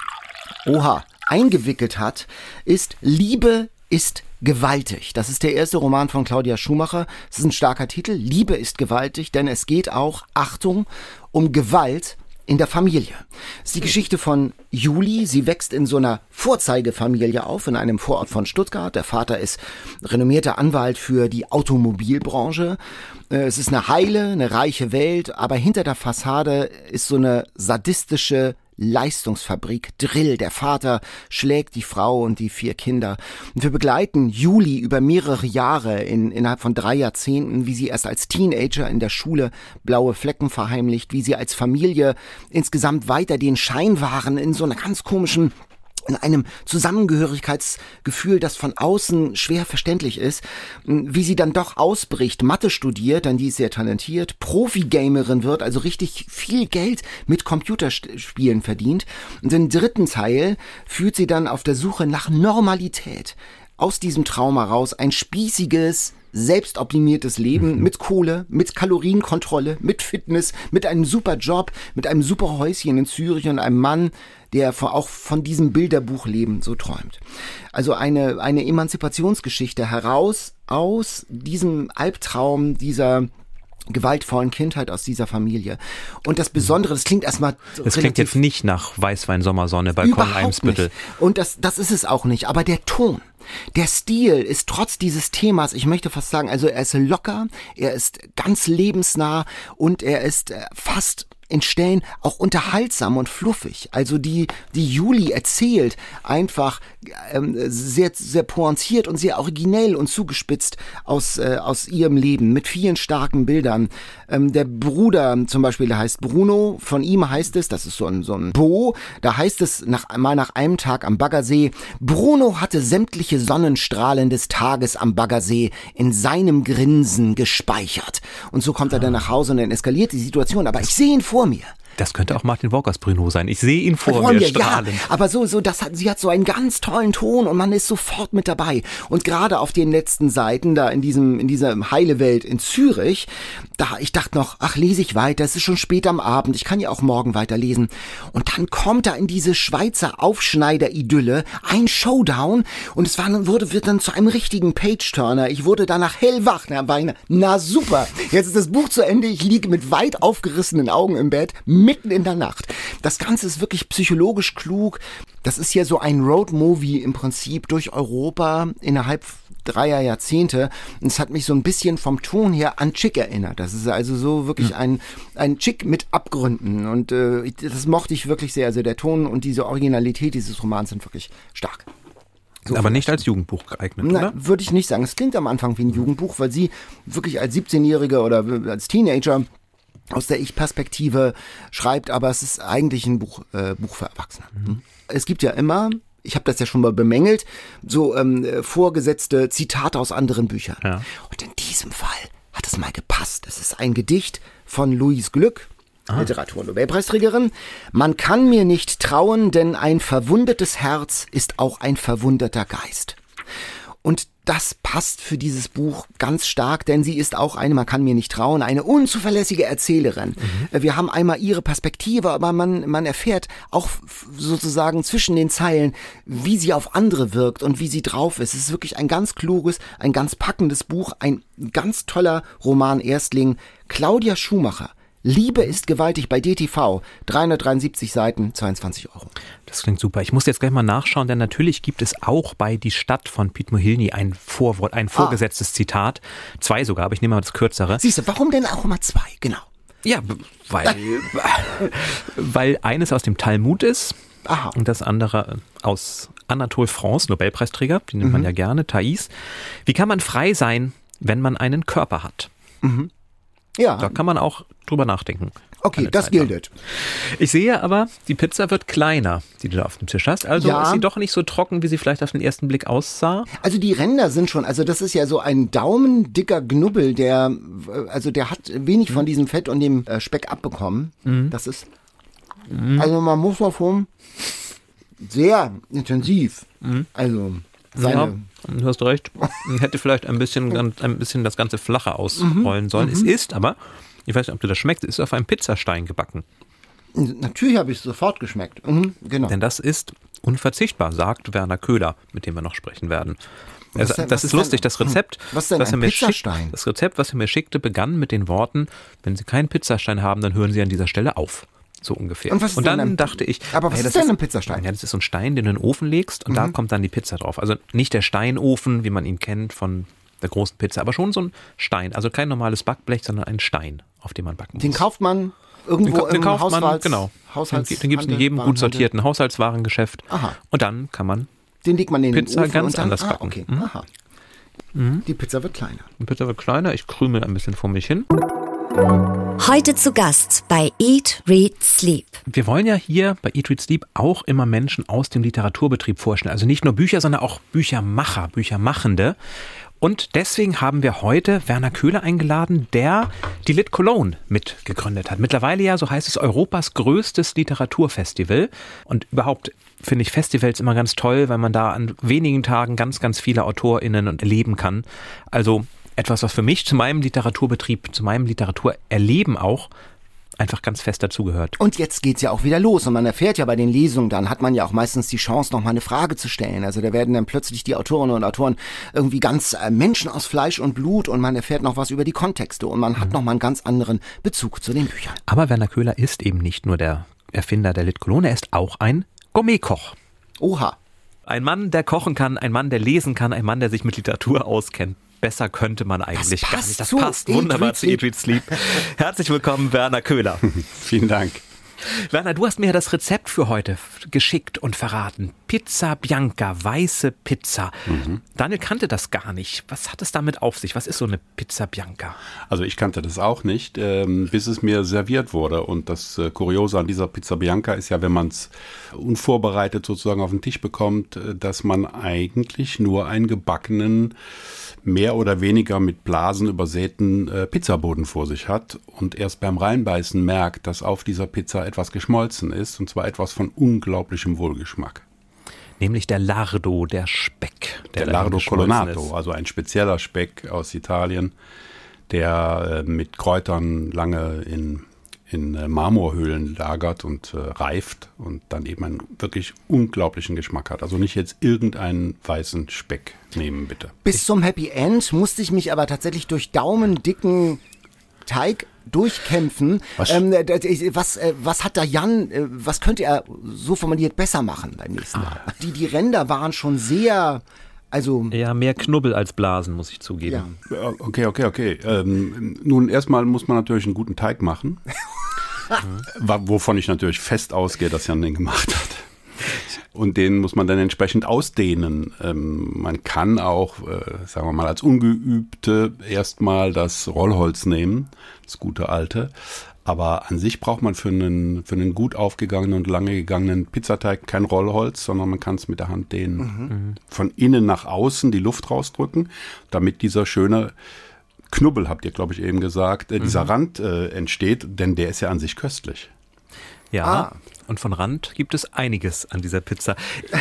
oha, eingewickelt hat, ist Liebe ist gewaltig. Das ist der erste Roman von Claudia Schumacher. Es ist ein starker Titel. Liebe ist gewaltig, denn es geht auch, Achtung, um Gewalt in der Familie. Es ist die Geschichte von Juli. Sie wächst in so einer Vorzeigefamilie auf, in einem Vorort von Stuttgart. Der Vater ist renommierter Anwalt für die Automobilbranche. Äh, es ist eine heile, eine reiche Welt, aber hinter der Fassade ist so eine sadistische Leistungsfabrik, Drill. Der Vater schlägt die Frau und die vier Kinder. Und wir begleiten Juli über mehrere Jahre in, innerhalb von drei Jahrzehnten, wie sie erst als Teenager in der Schule blaue Flecken verheimlicht, wie sie als Familie insgesamt weiter den Schein wahren in so einer ganz komischen in einem Zusammengehörigkeitsgefühl, das von außen schwer verständlich ist, wie sie dann doch ausbricht, Mathe studiert, dann die ist sehr talentiert, Profi-Gamerin wird, also richtig viel Geld mit Computerspielen verdient. Und den dritten Teil führt sie dann auf der Suche nach Normalität. Aus diesem Trauma raus ein spießiges, selbstoptimiertes Leben mhm. mit Kohle, mit Kalorienkontrolle, mit Fitness, mit einem super Job, mit einem super Häuschen in Zürich und einem Mann, der auch von diesem Bilderbuchleben so träumt. Also eine, eine Emanzipationsgeschichte heraus aus diesem Albtraum dieser gewaltvollen Kindheit aus dieser Familie. Und das Besondere, das klingt erstmal. Das klingt jetzt nicht nach Weißwein, Sommersonne, Balkon, Eimsbüttel. Und das, das ist es auch nicht. Aber der Ton, der Stil ist trotz dieses Themas, ich möchte fast sagen, also er ist locker, er ist ganz lebensnah und er ist äh, fast in Stellen auch unterhaltsam und fluffig. Also die, die Juli erzählt einfach ähm, sehr, sehr pointiert und sehr originell und zugespitzt aus, äh, aus ihrem Leben mit vielen starken Bildern. Ähm, der Bruder zum Beispiel, der heißt Bruno, von ihm heißt es, das ist so ein, so ein Bo, da heißt es nach, mal nach einem Tag am Baggersee, Bruno hatte sämtliche Sonnenstrahlen des Tages am Baggersee in seinem Grinsen gespeichert. Und so kommt er dann nach Hause und dann eskaliert die Situation. Aber ich sehe ihn vor mir. Das könnte auch Martin Walkers Bruno sein. Ich sehe ihn vor, Vor mir mir, strahlen. ja, aber so, so, das hat, sie hat so einen ganz tollen Ton und man ist sofort mit dabei. Und gerade auf den letzten Seiten, da in diesem, in dieser heile Welt in Zürich, da, ich dachte noch, ach, lese ich weiter, es ist schon spät am Abend, ich kann ja auch morgen weiterlesen. Und dann kommt da in diese Schweizer Aufschneider-Idylle ein Showdown und es war, wurde, wird dann zu einem richtigen Page-Turner. Ich wurde danach hellwach, na. Na super, jetzt ist das Buch zu Ende, ich liege mit weit aufgerissenen Augen im Bett, mitten in der Nacht. Das Ganze ist wirklich psychologisch klug. Das ist ja so ein Road-Movie im Prinzip durch Europa innerhalb dreier Jahrzehnte. Und es hat mich so ein bisschen vom Ton her an Chick erinnert. Das ist also so wirklich ein, ein Chick mit Abgründen. Und äh, das mochte ich wirklich sehr. Also der Ton und diese Originalität dieses Romans sind wirklich stark. Aber nicht als Jugendbuch geeignet, Nein, oder? würde ich nicht sagen. Es klingt am Anfang wie ein Jugendbuch, weil sie wirklich als 17-Jährige oder als Teenager aus der Ich-Perspektive schreibt, aber es ist eigentlich ein Buch, äh, Buch für Erwachsene. Es gibt ja immer, ich habe das ja schon mal bemängelt, so ähm, äh, vorgesetzte Zitate aus anderen Büchern. Ja. Und in diesem Fall hat es mal gepasst. Es ist ein Gedicht von Louise Glück, Literatur-Nobelpreisträgerin. Man kann mir nicht trauen, denn ein verwundetes Herz ist auch ein verwundeter Geist. Und das passt für dieses Buch ganz stark, denn sie ist auch eine, man kann mir nicht trauen, eine unzuverlässige Erzählerin. Äh, Wir haben einmal ihre Perspektive, aber man, man erfährt auch sozusagen zwischen den Zeilen, wie sie auf andere wirkt und wie sie drauf ist. Es ist wirklich ein ganz kluges, ein ganz packendes Buch, ein ganz toller Roman Erstling. Claudia Schumacher. Liebe ist gewaltig bei DTV. 373 Seiten, 22 Euro. Das klingt super. Ich muss jetzt gleich mal nachschauen, denn natürlich gibt es auch bei Die Stadt von Piet Mohilny ein Vorwort, ein vorgesetztes Zitat. Zwei sogar, aber ich nehme mal das kürzere. Siehst du, warum denn auch immer zwei? Genau. Ja, weil, [laughs] weil eines aus dem Talmud ist Aha. und das andere aus Anatole France, Nobelpreisträger, die nimmt man Mhm. ja gerne, Thais. Wie kann man frei sein, wenn man einen Körper hat? Ja, Da kann man auch drüber nachdenken. okay, das gilt. Ich sehe aber, die Pizza wird kleiner, die du da auf dem Tisch hast. Also Ja. ist sie doch nicht so trocken, wie sie vielleicht auf den ersten Blick aussah. Also die Ränder sind schon, also das ist ja so ein daumendicker Knubbel, der, also der hat wenig von diesem Fett und dem äh, Speck abbekommen. Das ist, also man muss davon sehr intensiv, also seine, Ja, du hast recht. Hätte vielleicht ein bisschen, [laughs] ein bisschen das Ganze flacher ausrollen sollen. Es ist aber, ich weiß nicht, ob du das schmeckst, es ist auf einem Pizzastein gebacken. natürlich habe ich es sofort geschmeckt. Mhm, genau. Denn das ist unverzichtbar, sagt Werner Köhler, mit dem wir noch sprechen werden. Was Also, denn- das was ist denn- lustig, das Rezept, was denn was ein er mir Pizzastein? schickt, das Rezept, was er mir schickte, begann mit den Worten, wenn Sie keinen Pizzastein haben, dann hören Sie an dieser Stelle auf. So ungefähr. Und was ist dann denn ein- dachte ich, Aber was ey, ist denn ein Pizzastein? Mhm. Ja, das ist so ein Stein, den du in den Ofen legst und da kommt dann die Pizza drauf. Also nicht der Steinofen, wie man ihn kennt von der großen Pizza, aber schon so ein Stein. Also kein normales Backblech, sondern ein Stein, auf dem man backen Den muss. kauft man irgendwo Den, den im kauft man, Haushalts, genau. Haushalts den gibt es in jedem gut sortierten Haushaltswarengeschäft. Aha. Und dann kann man Den legt man in Pizza den Ofen ganz und dann, anders ah, backen. okay. Mhm. Aha. Die Pizza wird kleiner. Die Pizza wird kleiner, ich krümel ein bisschen vor mich hin. Heute zu Gast bei Eat, Read, Sleep. Wir wollen ja hier bei Eat, Read, Sleep auch immer Menschen aus dem Literaturbetrieb vorstellen. Also nicht nur Bücher, sondern auch Büchermacher, Büchermachende. Und deswegen haben wir heute Werner Köhler eingeladen, der die Lit Cologne mitgegründet hat. Mittlerweile ja, so heißt es, Europas größtes Literaturfestival. Und überhaupt finde ich Festivals immer ganz toll, weil man da an wenigen Tagen ganz, ganz viele AutorInnen und erleben kann. Also etwas, was für mich zu meinem Literaturbetrieb, zu meinem Literaturerleben auch einfach ganz fest dazugehört. Und jetzt geht's ja auch wieder los und man erfährt ja bei den Lesungen, dann hat man ja auch meistens die Chance, noch mal eine Frage zu stellen. Also da werden dann plötzlich die Autorinnen und Autoren irgendwie ganz äh, Menschen aus Fleisch und Blut und man erfährt noch was über die Kontexte und man hat noch mal einen ganz anderen Bezug zu den Büchern. Aber Werner Köhler ist eben nicht nur der Erfinder der Lit Cologne, er ist auch ein Gourmetkoch. Oha. Ein Mann, der kochen kann, ein Mann, der lesen kann, ein Mann, der sich mit Literatur auskennt. Besser könnte man eigentlich gar nicht. Das passt wunderbar zu Eat, Read, Sleep. [laughs] Herzlich willkommen, Werner Köhler. [laughs] Vielen Dank. Werner, du hast mir das Rezept für heute geschickt und verraten. Pizza Bianca, weiße Pizza. Daniel kannte das gar nicht. Was hat es damit auf sich? Was ist so eine Pizza Bianca? Also ich kannte das auch nicht, ähm, bis es mir serviert wurde. Und das äh, Kuriose an dieser Pizza Bianca ist ja, wenn man es unvorbereitet sozusagen auf den Tisch bekommt, äh, dass man eigentlich nur einen gebackenen, mehr oder weniger mit Blasen übersäten äh, Pizzaboden vor sich hat und erst beim Reinbeißen merkt, dass auf dieser Pizza etwas geschmolzen ist, und zwar etwas von unglaublichem Wohlgeschmack. Nämlich der Lardo, der Speck. Der darin Lardo Colonato, ist. also ein spezieller Speck aus Italien, der äh, mit Kräutern lange in, in äh, Marmorhöhlen lagert und äh, reift und dann eben einen wirklich unglaublichen Geschmack hat. Also nicht jetzt irgendeinen weißen Speck nehmen, bitte. Bis zum Happy End musste ich mich aber tatsächlich durch daumendicken Teig durchkämpfen. Was? Ähm, äh, was, äh, was hat da Jan, äh, was könnte er so formuliert besser machen beim nächsten Mal? Die, die Ränder waren schon sehr, also Ja, mehr Knubbel als Blasen, muss ich zugeben. ja. Okay, okay, okay. Ähm, nun, erstmal muss man natürlich einen guten Teig machen. [laughs] Wovon ich natürlich fest ausgehe, dass Jan den gemacht hat. Und den muss man dann entsprechend ausdehnen. Ähm, man kann auch, äh, sagen wir mal, als Ungeübte erstmal das Rollholz nehmen, das gute alte. Aber an sich braucht man für einen, für einen gut aufgegangenen und lange gegangenen Pizzateig kein Rollholz, sondern man kann es mit der Hand dehnen. Von innen nach außen die Luft rausdrücken, damit dieser schöne Knubbel, habt ihr, glaube ich, eben gesagt, äh, dieser Rand äh, entsteht, denn der ist ja an sich köstlich. Ja. Ah. Und von Rand gibt es einiges an dieser Pizza.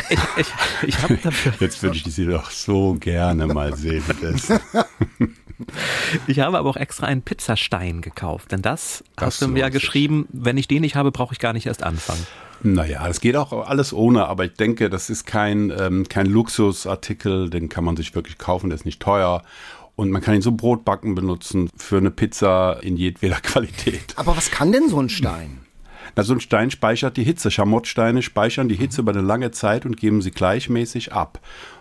Ich, ich, ich habe [laughs] dafür, Jetzt würde ich die doch so gerne mal sehen. [laughs] [laughs] [laughs] Ich habe aber auch extra einen Pizzastein gekauft, denn das Das hast du mir ja geschrieben. Wenn ich den nicht habe, brauche ich gar nicht erst anfangen. Naja, das geht auch alles ohne, aber ich denke, das ist kein, ähm, kein Luxusartikel, den kann man sich wirklich kaufen, der ist nicht teuer. Und man kann ihn zum Brotbacken benutzen, für eine Pizza in jedweder [laughs] Qualität. Aber was kann denn so ein Stein? Na, so ein Stein speichert die Hitze. Schamottsteine speichern die Hitze über eine lange Zeit und geben sie gleichmäßig ab.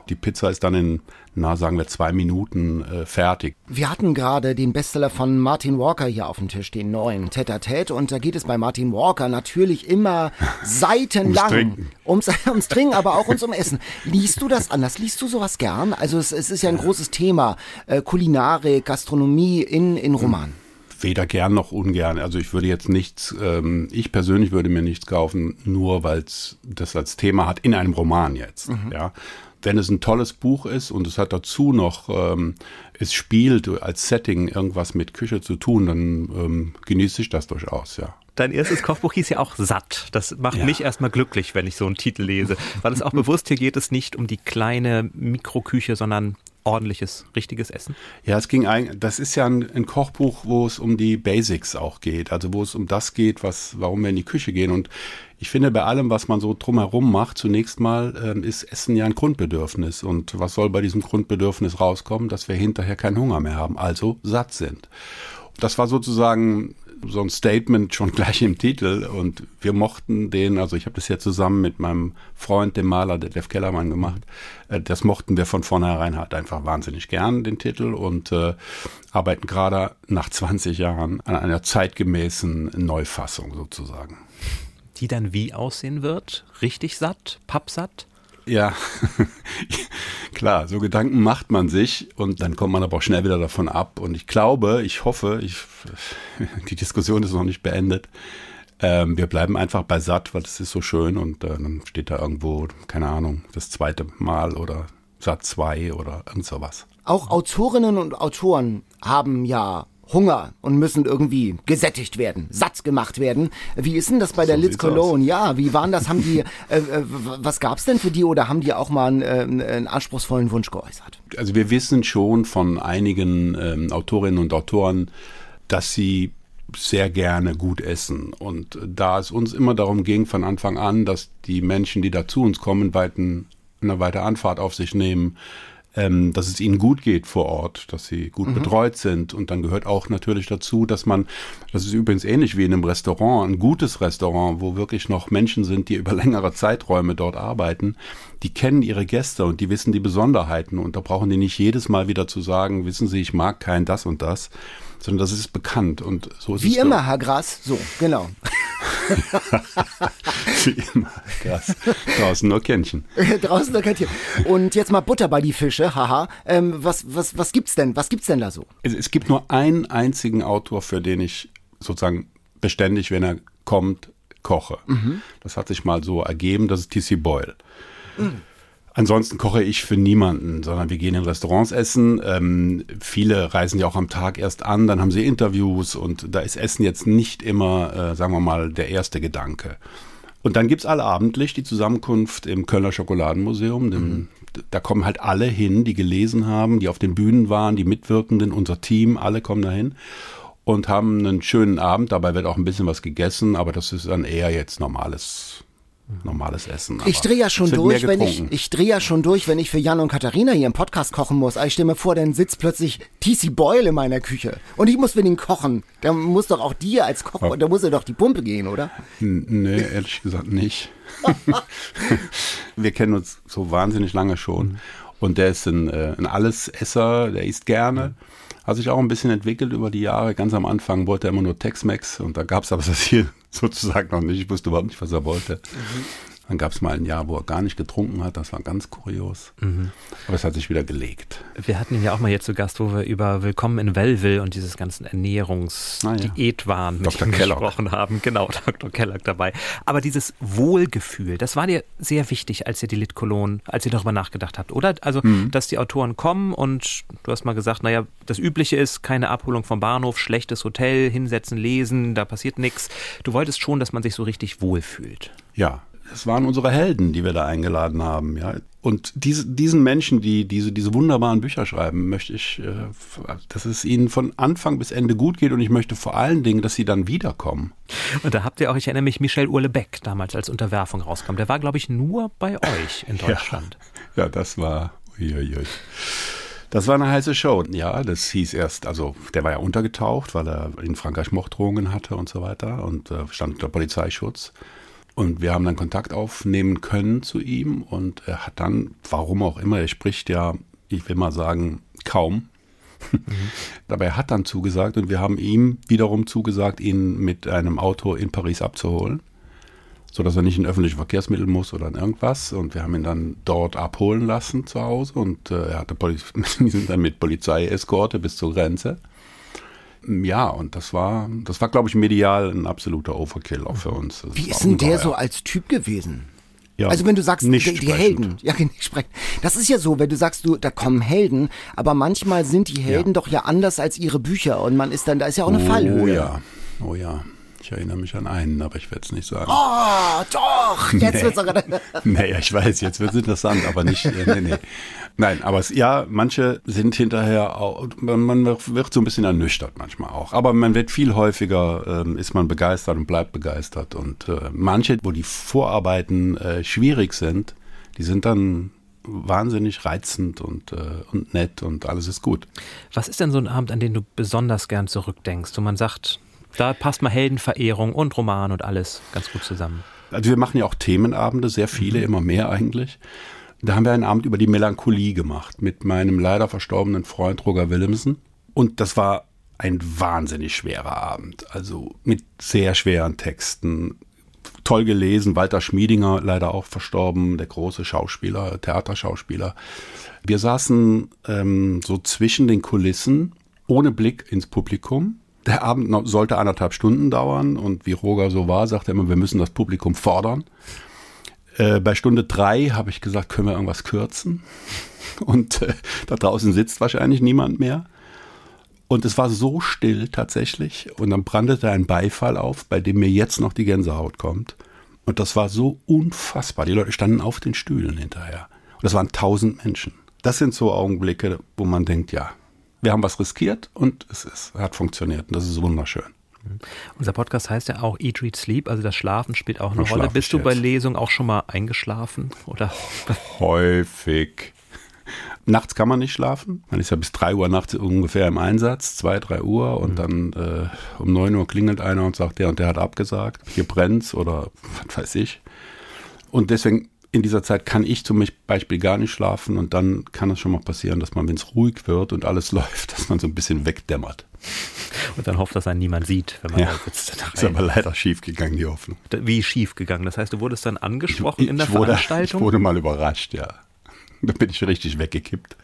Die Pizza ist dann in, na, sagen wir, zwei Minuten äh, fertig. Wir hatten gerade den Bestseller von Martin Walker hier auf dem Tisch, den neuen Tete Tete. Und da geht es bei Martin Walker natürlich immer [laughs] seitenlang Trinken. ums, [laughs] ums Trinken, aber auch ums um Essen. Liest du das anders? Liest du sowas gern? Also es, es ist ja ein großes Thema. Äh, Kulinarik, Gastronomie in, in Roman. Weder gern noch ungern. Also ich würde jetzt nichts, ähm, ich persönlich würde mir nichts kaufen, nur weil es das als Thema hat, in einem Roman jetzt. Ja. Wenn es ein tolles Buch ist und es hat dazu noch, ähm, es spielt als Setting irgendwas mit Küche zu tun, dann ähm, genieße ich das durchaus, ja. Dein erstes Kochbuch hieß ja auch Satt. Das macht Ja. mich erstmal glücklich, wenn ich so einen Titel lese. Weil es auch [laughs] bewusst, hier geht es nicht um die kleine Mikroküche, sondern ordentliches, richtiges Essen. Ja, es ging eigentlich, das ist ja ein, ein Kochbuch, wo es um die Basics auch geht, also wo es um das geht, was, warum wir in die Küche gehen. Und ich finde, bei allem, was man so drumherum macht, zunächst mal ähm, ist Essen ja ein Grundbedürfnis. Und was soll bei diesem Grundbedürfnis rauskommen, dass wir hinterher keinen Hunger mehr haben, also satt sind. Das war sozusagen so ein Statement schon gleich im Titel und wir mochten den, also ich habe das ja zusammen mit meinem Freund, dem Maler Detlef Kellermann gemacht, Äh, das mochten wir von vornherein halt einfach wahnsinnig gern, den Titel und äh, arbeiten gerade nach 20 Jahren an einer zeitgemäßen Neufassung sozusagen. Die dann wie aussehen wird? Richtig satt? Pappsatt? Ja, [laughs] klar, so Gedanken macht man sich und dann kommt man aber auch schnell wieder davon ab. Und ich glaube, ich hoffe, ich, [laughs] die Diskussion ist noch nicht beendet. Ähm, wir bleiben einfach bei satt, weil es ist so schön und äh, dann steht da irgendwo, keine Ahnung, das zweite Mal oder satt zwei oder irgend sowas. Auch Autorinnen und Autoren haben ja Hunger und müssen irgendwie gesättigt werden, satt gemacht werden. Wie ist denn das bei der So sieht's Cologne? Ja, wie waren das? Haben die, [laughs] äh, äh, was gab's denn für die oder haben die auch mal einen, äh, einen anspruchsvollen Wunsch geäußert? Also wir wissen schon von einigen ähm, Autorinnen und Autoren, dass sie sehr gerne gut essen. Und da es uns immer darum ging von Anfang an, dass die Menschen, die da zu uns kommen, weiten, eine weite Anfahrt auf sich nehmen, ähm, dass es ihnen gut geht vor Ort, dass sie gut betreut sind. Und dann gehört auch natürlich dazu, dass man, das ist übrigens ähnlich wie in einem Restaurant, ein gutes Restaurant, wo wirklich noch Menschen sind, die [laughs] über längere Zeiträume dort arbeiten, die kennen ihre Gäste und die wissen die Besonderheiten. Und da brauchen die nicht jedes Mal wieder zu sagen, wissen Sie, ich mag kein das und das, sondern das ist bekannt. Und so ist Wie es immer, Herr Gras. So, genau. [laughs] Wie immer. Krass. Draußen nur Kännchen. [laughs] Draußen kennt ihr. Und jetzt mal Butter bei die Fische, haha. Ähm, was, was, was gibt's denn? Was gibt's denn da so? Es, es gibt nur einen einzigen Autor, für den ich sozusagen beständig, wenn er kommt, koche. Das hat sich mal so ergeben, das ist T.C. Boyle. Ansonsten koche ich für niemanden, sondern wir gehen in Restaurants essen. Ähm, viele reisen ja auch am Tag erst an, dann haben sie Interviews und da ist Essen jetzt nicht immer, äh, sagen wir mal, der erste Gedanke. Und dann gibt's allabendlich die Zusammenkunft im Kölner Schokoladenmuseum. Dem, Da kommen halt alle hin, die gelesen haben, die auf den Bühnen waren, die Mitwirkenden, unser Team, alle kommen dahin und haben einen schönen Abend. Dabei wird auch ein bisschen was gegessen, aber das ist dann eher jetzt normales, normales Essen. Ich drehe ja schon durch, wenn ich, ich drehe ja schon durch, wenn ich für Jan und Katharina hier im Podcast kochen muss. Ich stelle mir vor, dann sitzt plötzlich TC Boyle in meiner Küche. Und ich muss für den kochen. Da muss doch auch dir als Koch, da muss ja doch die Pumpe gehen, oder? N- Nee, ehrlich gesagt nicht. [laughs] Wir kennen uns so wahnsinnig lange schon. Und der ist ein, äh, ein Allesesser, der isst gerne. Hat sich auch ein bisschen entwickelt über die Jahre. Ganz am Anfang wollte er immer nur Tex-Mex und da gab es aber das hier sozusagen noch nicht. Ich wusste überhaupt nicht, was er wollte. Dann gab es mal ein Jahr, wo er gar nicht getrunken hat. Das war ganz kurios. Aber es hat sich wieder gelegt. Wir hatten ihn ja auch mal hier zu Gast, wo wir über Willkommen in Wellville und dieses ganzen Ah, ja. Ernährungs-Diätwahn ihm Kellogg. gesprochen haben. Genau, [laughs] Dr. Kellogg dabei. Aber dieses Wohlgefühl, das war dir sehr wichtig, als ihr die Litkolon, als ihr darüber nachgedacht habt, oder? Also, Mhm. dass die Autoren kommen und du hast mal gesagt, naja, das Übliche ist keine Abholung vom Bahnhof, schlechtes Hotel, hinsetzen, lesen, da passiert nichts. Du wolltest schon, dass man sich so richtig wohlfühlt. Ja, es waren unsere Helden, die wir da eingeladen haben. Ja. Und diese, diesen Menschen, die diese, diese wunderbaren Bücher schreiben, möchte ich, äh, dass es ihnen von Anfang bis Ende gut geht und ich möchte vor allen Dingen, dass sie dann wiederkommen. Und da habt ihr auch, ich erinnere mich, Michel Urlebeck damals als Unterwerfung rauskam. Der war, glaube ich, nur bei euch in [laughs] Deutschland. Ja, das war, uiuiui. Das war eine heiße Show. Ja, das hieß erst, also der war ja untergetaucht, weil er in Frankreich Morddrohungen hatte und so weiter und äh, stand unter Polizeischutz. Und wir haben dann Kontakt aufnehmen können zu ihm und er hat dann, warum auch immer, er spricht ja, ich will mal sagen, kaum. [laughs] Aber er hat dann zugesagt und wir haben ihm wiederum zugesagt, ihn mit einem Auto in Paris abzuholen, sodass er nicht in öffentliche Verkehrsmittel muss oder in irgendwas. Und wir haben ihn dann dort abholen lassen zu Hause und äh, er hatte Poli [laughs] wir sind dann mit Polizeieskorte bis zur Grenze. Ja, und das war, das war, glaube ich, medial ein absoluter Overkill auch für uns. Das Wie ist denn der so als Typ gewesen? Ja, Also wenn du sagst, nicht die, sprechend. Helden, ja, [laughs] nicht sprechen. Das ist ja so, wenn du sagst, du, da kommen Helden, aber manchmal sind die Helden Ja. doch ja anders als ihre Bücher und man ist dann, da ist ja auch eine Oh Fallhöhe. ja, oh ja. Ich erinnere mich an einen, aber ich werde es nicht sagen. Oh, doch, [laughs] jetzt Nee. wird's auch, [laughs] Naja, ich weiß, jetzt wird es interessant, aber nicht. Äh, nee, nee. Nein, aber es, ja, manche sind hinterher auch, man, wird so ein bisschen ernüchtert manchmal auch. Aber man wird viel häufiger, ähm, ist man begeistert und bleibt begeistert. Und äh, manche, wo die Vorarbeiten äh, schwierig sind, die sind dann wahnsinnig reizend und, äh, und nett und alles ist gut. Was ist denn so ein Abend, an den du besonders gern zurückdenkst, wo man sagt, da passt mal Heldenverehrung und Roman und alles ganz gut zusammen? Also wir machen ja auch Themenabende, sehr viele, immer mehr eigentlich. Da haben wir einen Abend über die Melancholie gemacht mit meinem leider verstorbenen Freund Roger Willemsen. Und das war ein wahnsinnig schwerer Abend. Also mit sehr schweren Texten. Toll gelesen, Walter Schmiedinger, leider auch verstorben, der große Schauspieler, Theaterschauspieler. Wir saßen ähm, so zwischen den Kulissen, ohne Blick ins Publikum. Der Abend sollte anderthalb Stunden dauern und wie Roger so war, sagte er immer, wir müssen das Publikum fordern. Äh, bei Stunde drei habe ich gesagt, können wir irgendwas kürzen? [laughs] Und äh, da draußen sitzt wahrscheinlich niemand mehr. Und es war so still tatsächlich. Und dann brandete ein Beifall auf, bei dem mir jetzt noch die Gänsehaut kommt. Und das war so unfassbar. Die Leute standen auf den Stühlen hinterher. Und das waren tausend Menschen. Das sind so Augenblicke, wo man denkt, ja, wir haben was riskiert und es ist, hat funktioniert. Und das ist wunderschön. Unser Podcast heißt ja auch Eat, Read, Sleep, also das Schlafen spielt auch eine Und Rolle. Bist du bei jetzt. Lesung auch schon mal eingeschlafen? Oder Häufig. Nachts kann man nicht schlafen. Man ist ja bis 3 Uhr nachts ungefähr im Einsatz, 2, 3 Uhr und dann äh, um 9 Uhr klingelt einer und sagt, der und der hat abgesagt. Hier brennt's oder [laughs] was weiß ich. Und deswegen in dieser Zeit kann ich zum Beispiel gar nicht schlafen und dann kann es schon mal passieren, dass man, wenn es ruhig wird und alles [laughs] läuft, dass man so ein bisschen wegdämmert. Und dann hofft, dass einen niemand sieht, wenn man Ja. da sitzt. Da Ist aber leider schief gegangen, die Hoffnung. Wie schief gegangen? Das heißt, du wurdest dann angesprochen ich, in der ich wurde, Veranstaltung? Ich wurde mal überrascht, ja. [laughs] Da bin ich richtig weggekippt.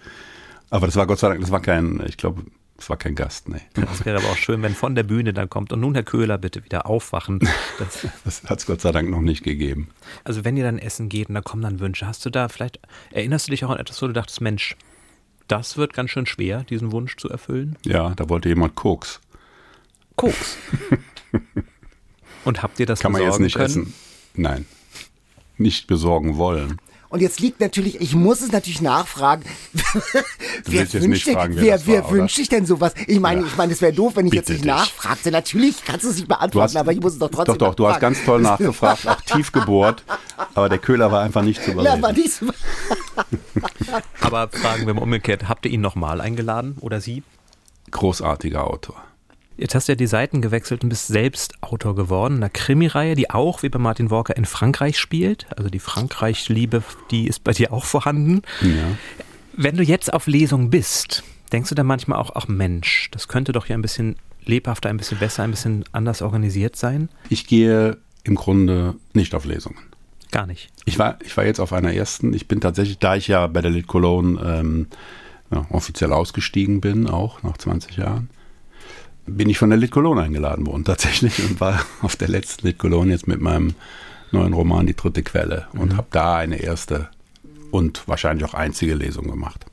Aber das war Gott sei Dank, das war kein, ich glaube, das war kein Gast, nee. [laughs] Das wäre aber auch schön, wenn von der Bühne dann kommt und nun Herr Köhler bitte wieder aufwachen. Das, [laughs] Das hat es Gott sei Dank noch nicht gegeben. also wenn ihr dann essen geht und da kommen dann Wünsche, hast du da vielleicht, erinnerst du dich auch an etwas, wo du dachtest, Mensch, das wird ganz schön schwer, diesen Wunsch zu erfüllen? Ja, da wollte jemand Koks. Koks. [laughs] und habt ihr das Kann man jetzt nicht können? essen. Nein. Nicht besorgen wollen. Und jetzt liegt natürlich, ich muss es natürlich nachfragen. wer jetzt wünscht nicht denn- fragen, wer wer, war, wünscht sich denn sowas? Ich meine, Ja. ich meine, es wäre doof, wenn ich jetzt Bitte nicht dich. nachfragte. Natürlich kannst du es nicht beantworten, hast, aber ich muss es doch trotzdem Doch, doch, du hast ganz toll nachgefragt, auch tief gebohrt. Aber der Köhler war einfach nicht zu [laughs] überreden. nicht so. [laughs] Aber fragen wir mal umgekehrt, habt ihr ihn nochmal eingeladen oder sie? Großartiger Autor. Jetzt hast du ja die Seiten gewechselt und bist selbst Autor geworden, einer Krimireihe, die auch, wie bei Martin Walker, in Frankreich spielt. Also die Frankreich-Liebe, die ist bei dir auch vorhanden. Ja. Wenn du jetzt auf Lesung bist, denkst du dann manchmal auch, ach Mensch, das könnte doch ja ein bisschen lebhafter, ein bisschen besser, ein bisschen anders organisiert sein? Ich gehe im Grunde nicht auf Lesungen. Gar nicht. Ich war, ich war jetzt auf einer ersten. Ich bin tatsächlich, da ich ja bei der Lit Cologne ähm, ja, offiziell ausgestiegen bin, auch nach 20 Jahren, bin ich von der Lit Cologne eingeladen worden tatsächlich und war [laughs] auf der letzten Lit Cologne jetzt mit meinem neuen Roman Die dritte Quelle und habe da eine erste und wahrscheinlich auch einzige Lesung gemacht.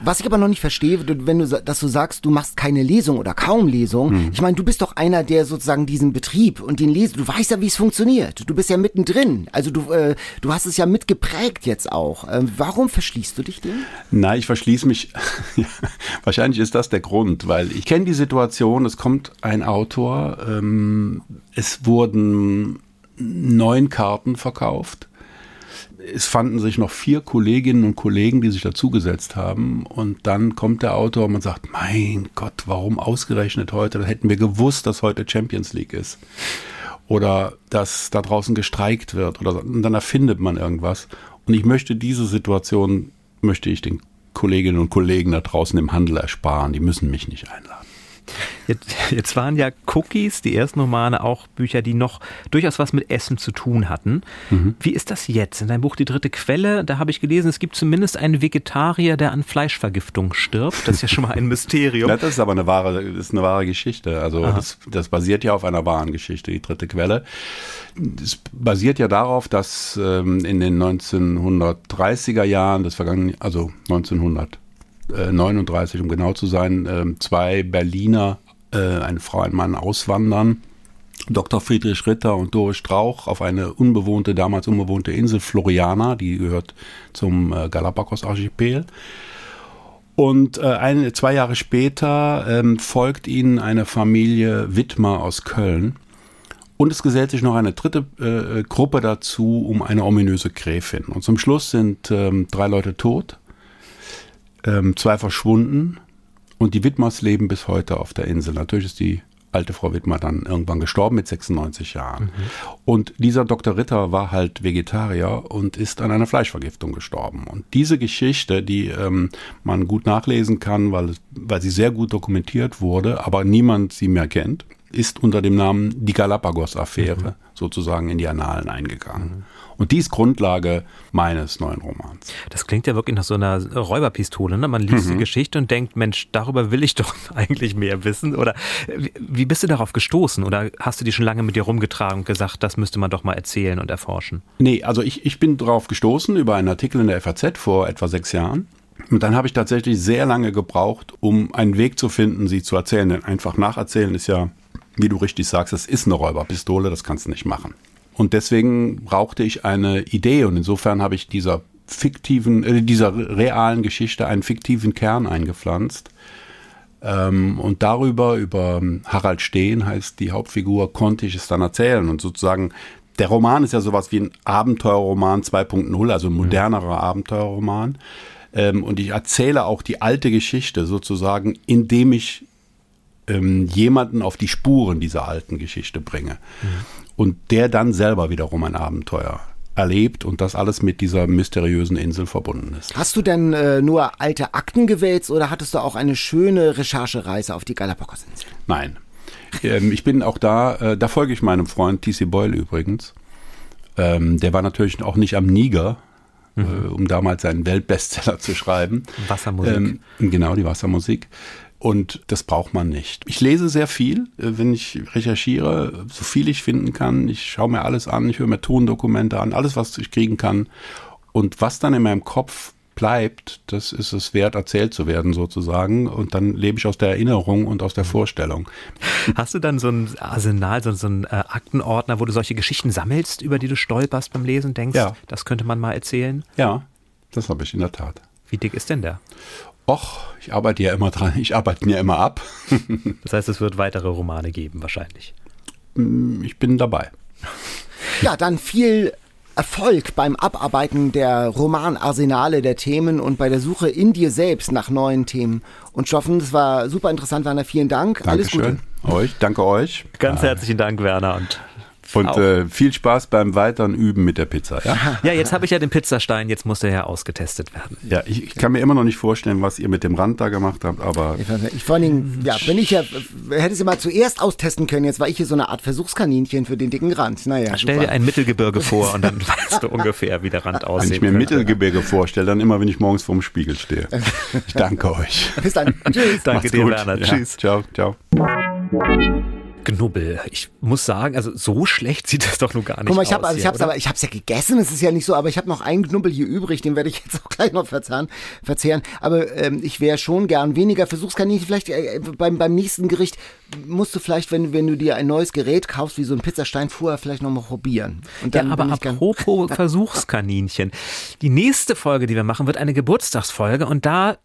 Was ich aber noch nicht verstehe, wenn du, dass du sagst, du machst keine Lesung oder kaum Lesung. Hm. Ich meine, du bist doch einer, der sozusagen diesen Betrieb und den Lesen, du weißt ja, wie es funktioniert. Du bist ja mittendrin. Also du, äh, du hast es ja mitgeprägt jetzt auch. Ähm, warum verschließt du dich dem? Nein, ich verschließe mich. [laughs] Wahrscheinlich ist das der Grund, weil ich kenne die Situation, es kommt ein Autor, ähm, es wurden neun Karten verkauft. Es fanden sich noch vier Kolleginnen und Kollegen, die sich dazugesetzt haben. Und dann kommt der Autor und man sagt, mein Gott, warum ausgerechnet heute? Da hätten wir gewusst, dass heute Champions League ist. Oder dass da draußen gestreikt wird. Oder, und dann erfindet man irgendwas. Und ich möchte diese Situation, möchte ich den Kolleginnen und Kollegen da draußen im Handel ersparen. Die müssen mich nicht einladen. Jetzt, jetzt waren ja Cookies, die ersten Romane, auch Bücher, die noch durchaus was mit Essen zu tun hatten. Wie ist das jetzt? In deinem Buch Die dritte Quelle, da habe ich gelesen, es gibt zumindest einen Vegetarier, der an Fleischvergiftung stirbt. Das ist ja schon mal ein [laughs] Mysterium. Ja, das ist aber eine wahre, ist eine wahre Geschichte. Also das, das basiert ja auf einer wahren Geschichte, die dritte Quelle. Das basiert ja darauf, dass ähm, in den 1930er Jahren des vergangenen, also 1939, um genau zu sein, ähm, zwei Berliner, äh, eine Frau, ein Mann auswandern. Dr. Friedrich Ritter und Doris Strauch auf eine unbewohnte, damals unbewohnte Insel Floriana, die gehört zum äh, Galapagos-Archipel. Und äh, ein, zwei Jahre später ähm, folgt ihnen eine Familie Wittmer aus Köln. Und es gesellt sich noch eine dritte äh, Gruppe dazu um eine ominöse Gräfin. Und zum Schluss sind ähm, drei Leute tot, ähm, zwei verschwunden und die Wittmers leben bis heute auf der Insel. Natürlich ist die alte Frau Wittmer dann irgendwann gestorben mit 96 Jahren. Und dieser Dr. Ritter war halt Vegetarier und ist an einer Fleischvergiftung gestorben. Und diese Geschichte, die ähm, man gut nachlesen kann, weil, weil sie sehr gut dokumentiert wurde, aber niemand sie mehr kennt, ist unter dem Namen die Galapagos-Affäre sozusagen in die Annalen eingegangen. Und die ist Grundlage meines neuen Romans. Das klingt ja wirklich nach so einer Räuberpistole. Ne? Man liest die Geschichte und denkt, Mensch, darüber will ich doch [laughs] eigentlich mehr wissen. Oder wie- bist du darauf gestoßen? Oder hast du die schon lange mit dir rumgetragen und gesagt, das müsste man doch mal erzählen und erforschen? Nee, also ich, ich bin drauf gestoßen über einen Artikel in der FAZ vor etwa sechs Jahren. Und dann habe ich tatsächlich sehr lange gebraucht, um einen Weg zu finden, sie zu erzählen. Denn einfach nacherzählen ist ja, wie du richtig sagst, das ist eine Räuberpistole, das kannst du nicht machen. Und deswegen brauchte ich eine Idee und insofern habe ich dieser fiktiven, äh, dieser realen Geschichte einen fiktiven Kern eingepflanzt. Ähm, und darüber, über Harald Steen heißt die Hauptfigur, konnte ich es dann erzählen. Und sozusagen, der Roman ist ja sowas wie ein Abenteuerroman 2.0, also ein modernerer Abenteuerroman. Ähm, und ich erzähle auch die alte Geschichte sozusagen, indem ich ähm, jemanden auf die Spuren dieser alten Geschichte bringe. Und der dann selber wiederum ein Abenteuer erlebt und das alles mit dieser mysteriösen Insel verbunden ist. Hast du denn äh, nur alte Akten gewälzt oder hattest du auch eine schöne Recherchereise auf die Galapagos-Insel? Nein. Ähm, ich bin auch da, äh, da folge ich meinem Freund T.C. Boyle übrigens. Ähm, der war natürlich auch nicht am Niger, äh, um damals seinen Weltbestseller [laughs] zu schreiben. Wassermusik. Ähm, genau, die Wassermusik. Und das braucht man nicht. Ich lese sehr viel, äh, wenn ich recherchiere, so viel ich finden kann. Ich schaue mir alles an, ich höre mir Tondokumente an, alles, was ich kriegen kann. Und was dann in meinem Kopf bleibt, das ist es wert, erzählt zu werden sozusagen. Und dann lebe ich aus der Erinnerung und aus der Vorstellung. Hast du dann so ein Arsenal, so, so einen äh, Aktenordner, wo du solche Geschichten sammelst, über die du stolperst beim Lesen, denkst, Ja. das könnte man mal erzählen? Ja, das habe ich in der Tat. Wie dick ist denn der? Och, ich arbeite ja immer dran, [laughs] ich arbeite mir immer ab. [laughs] Das heißt, es wird weitere Romane geben, wahrscheinlich. Ich bin dabei. [laughs] Ja, dann viel Erfolg beim Abarbeiten der Romanarsenale der Themen und bei der Suche in dir selbst nach neuen Themen und Stoffen. Das war super interessant, Werner. Vielen Dank. Alles Gute. Dankeschön. Euch, danke euch. Ganz herzlichen Dank, Werner. Und Und äh, viel Spaß beim weiteren Üben mit der Pizza. Ja, [laughs] ja, jetzt habe ich ja den Pizzastein, jetzt muss der ja ausgetestet werden. ja ich, ich kann mir immer noch nicht vorstellen, was ihr mit dem Rand da gemacht habt, aber Ich, vor allen Dingen, ja, wenn ich ja, hätte sie mal zuerst austesten können, jetzt war ich hier so eine Art Versuchskaninchen für den dicken Rand. Naja, Stell super. dir ein Mittelgebirge vor und dann [laughs] weißt du ungefähr, wie der Rand wenn aussieht. ich mir Mittelgebirge vorstelle, dann immer, wenn ich morgens vorm Spiegel stehe. Ich danke euch. Bis dann. [laughs] Tschüss. Danke Macht's dir, gut. Werner. Ja, Tschüss. Ciao, ciao. Knubbel. Ich muss sagen, also so schlecht sieht das doch nur gar nicht Guck mal, ich aus. habe also ich hier, hab's aber ich hab's ja gegessen, es ist ja nicht so, aber ich habe noch einen Knubbel hier übrig, den werde ich jetzt [laughs] auch gleich noch verzehren, verzehren, aber ähm, ich wäre schon gern weniger Versuchskaninchen, vielleicht äh, beim beim nächsten Gericht musst du vielleicht, wenn wenn du dir ein neues Gerät kaufst, wie so ein Pizzastein vorher vielleicht noch mal probieren. Und Ja, dann aber ich gern- apropos [laughs] Versuchskaninchen. Die nächste Folge, die wir machen, wird eine Geburtstagsfolge und da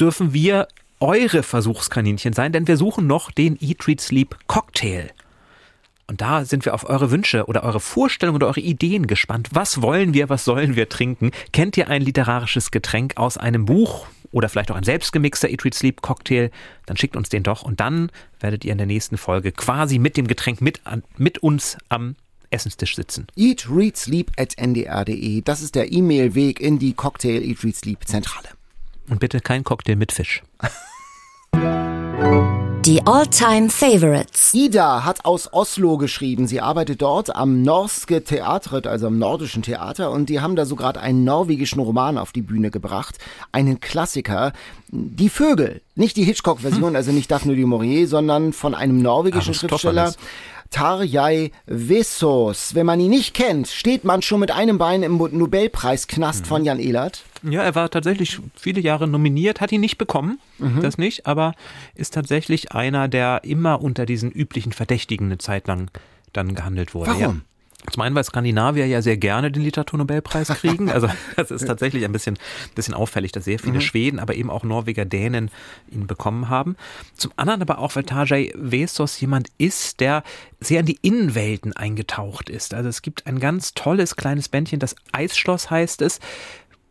dürfen wir eure Versuchskaninchen sein, denn wir suchen noch den Eat, Treat, Sleep Cocktail. Und da sind wir auf eure Wünsche oder eure Vorstellungen oder eure Ideen gespannt. Was wollen wir, was sollen wir trinken? Kennt ihr ein literarisches Getränk aus einem Buch oder vielleicht auch ein selbstgemixter Eat, Treat, Sleep Cocktail? Dann schickt uns den doch und dann werdet ihr in der nächsten Folge quasi mit dem Getränk mit, an, mit uns am Essenstisch sitzen. Eat, read, sleep at ndr.de. Das ist der E-Mail-Weg in die Cocktail Eat, read, sleep Zentrale. Und bitte kein Cocktail mit Fisch. [laughs] Die All-Time Favorites. Ida hat aus Oslo geschrieben. Sie arbeitet dort am Norske Theatret, also am nordischen Theater, und die haben da so gerade einen norwegischen Roman auf die Bühne gebracht. Einen Klassiker. Die Vögel. Nicht die Hitchcock-Version, also nicht Daphne du Maurier, sondern von einem norwegischen Schriftsteller. Aristophanes. Tarjei Vessos. Wenn man ihn nicht kennt, steht man schon mit einem Bein im Nobelpreisknast von Jan Ehlert. Ja, er war tatsächlich viele Jahre nominiert, hat ihn nicht bekommen, das nicht, aber ist tatsächlich einer, der immer unter diesen üblichen Verdächtigen eine Zeit lang dann gehandelt wurde. Warum? Ja. Zum einen, weil Skandinavier ja sehr gerne den Literaturnobelpreis kriegen. [laughs] Also das ist tatsächlich ein bisschen, bisschen auffällig, dass sehr viele Schweden, aber eben auch Norweger, Dänen ihn bekommen haben. Zum anderen aber auch, weil Tajay Vesos jemand ist, der sehr in die Innenwelten eingetaucht ist. Also es gibt ein ganz tolles kleines Bändchen, das Eisschloss heißt es,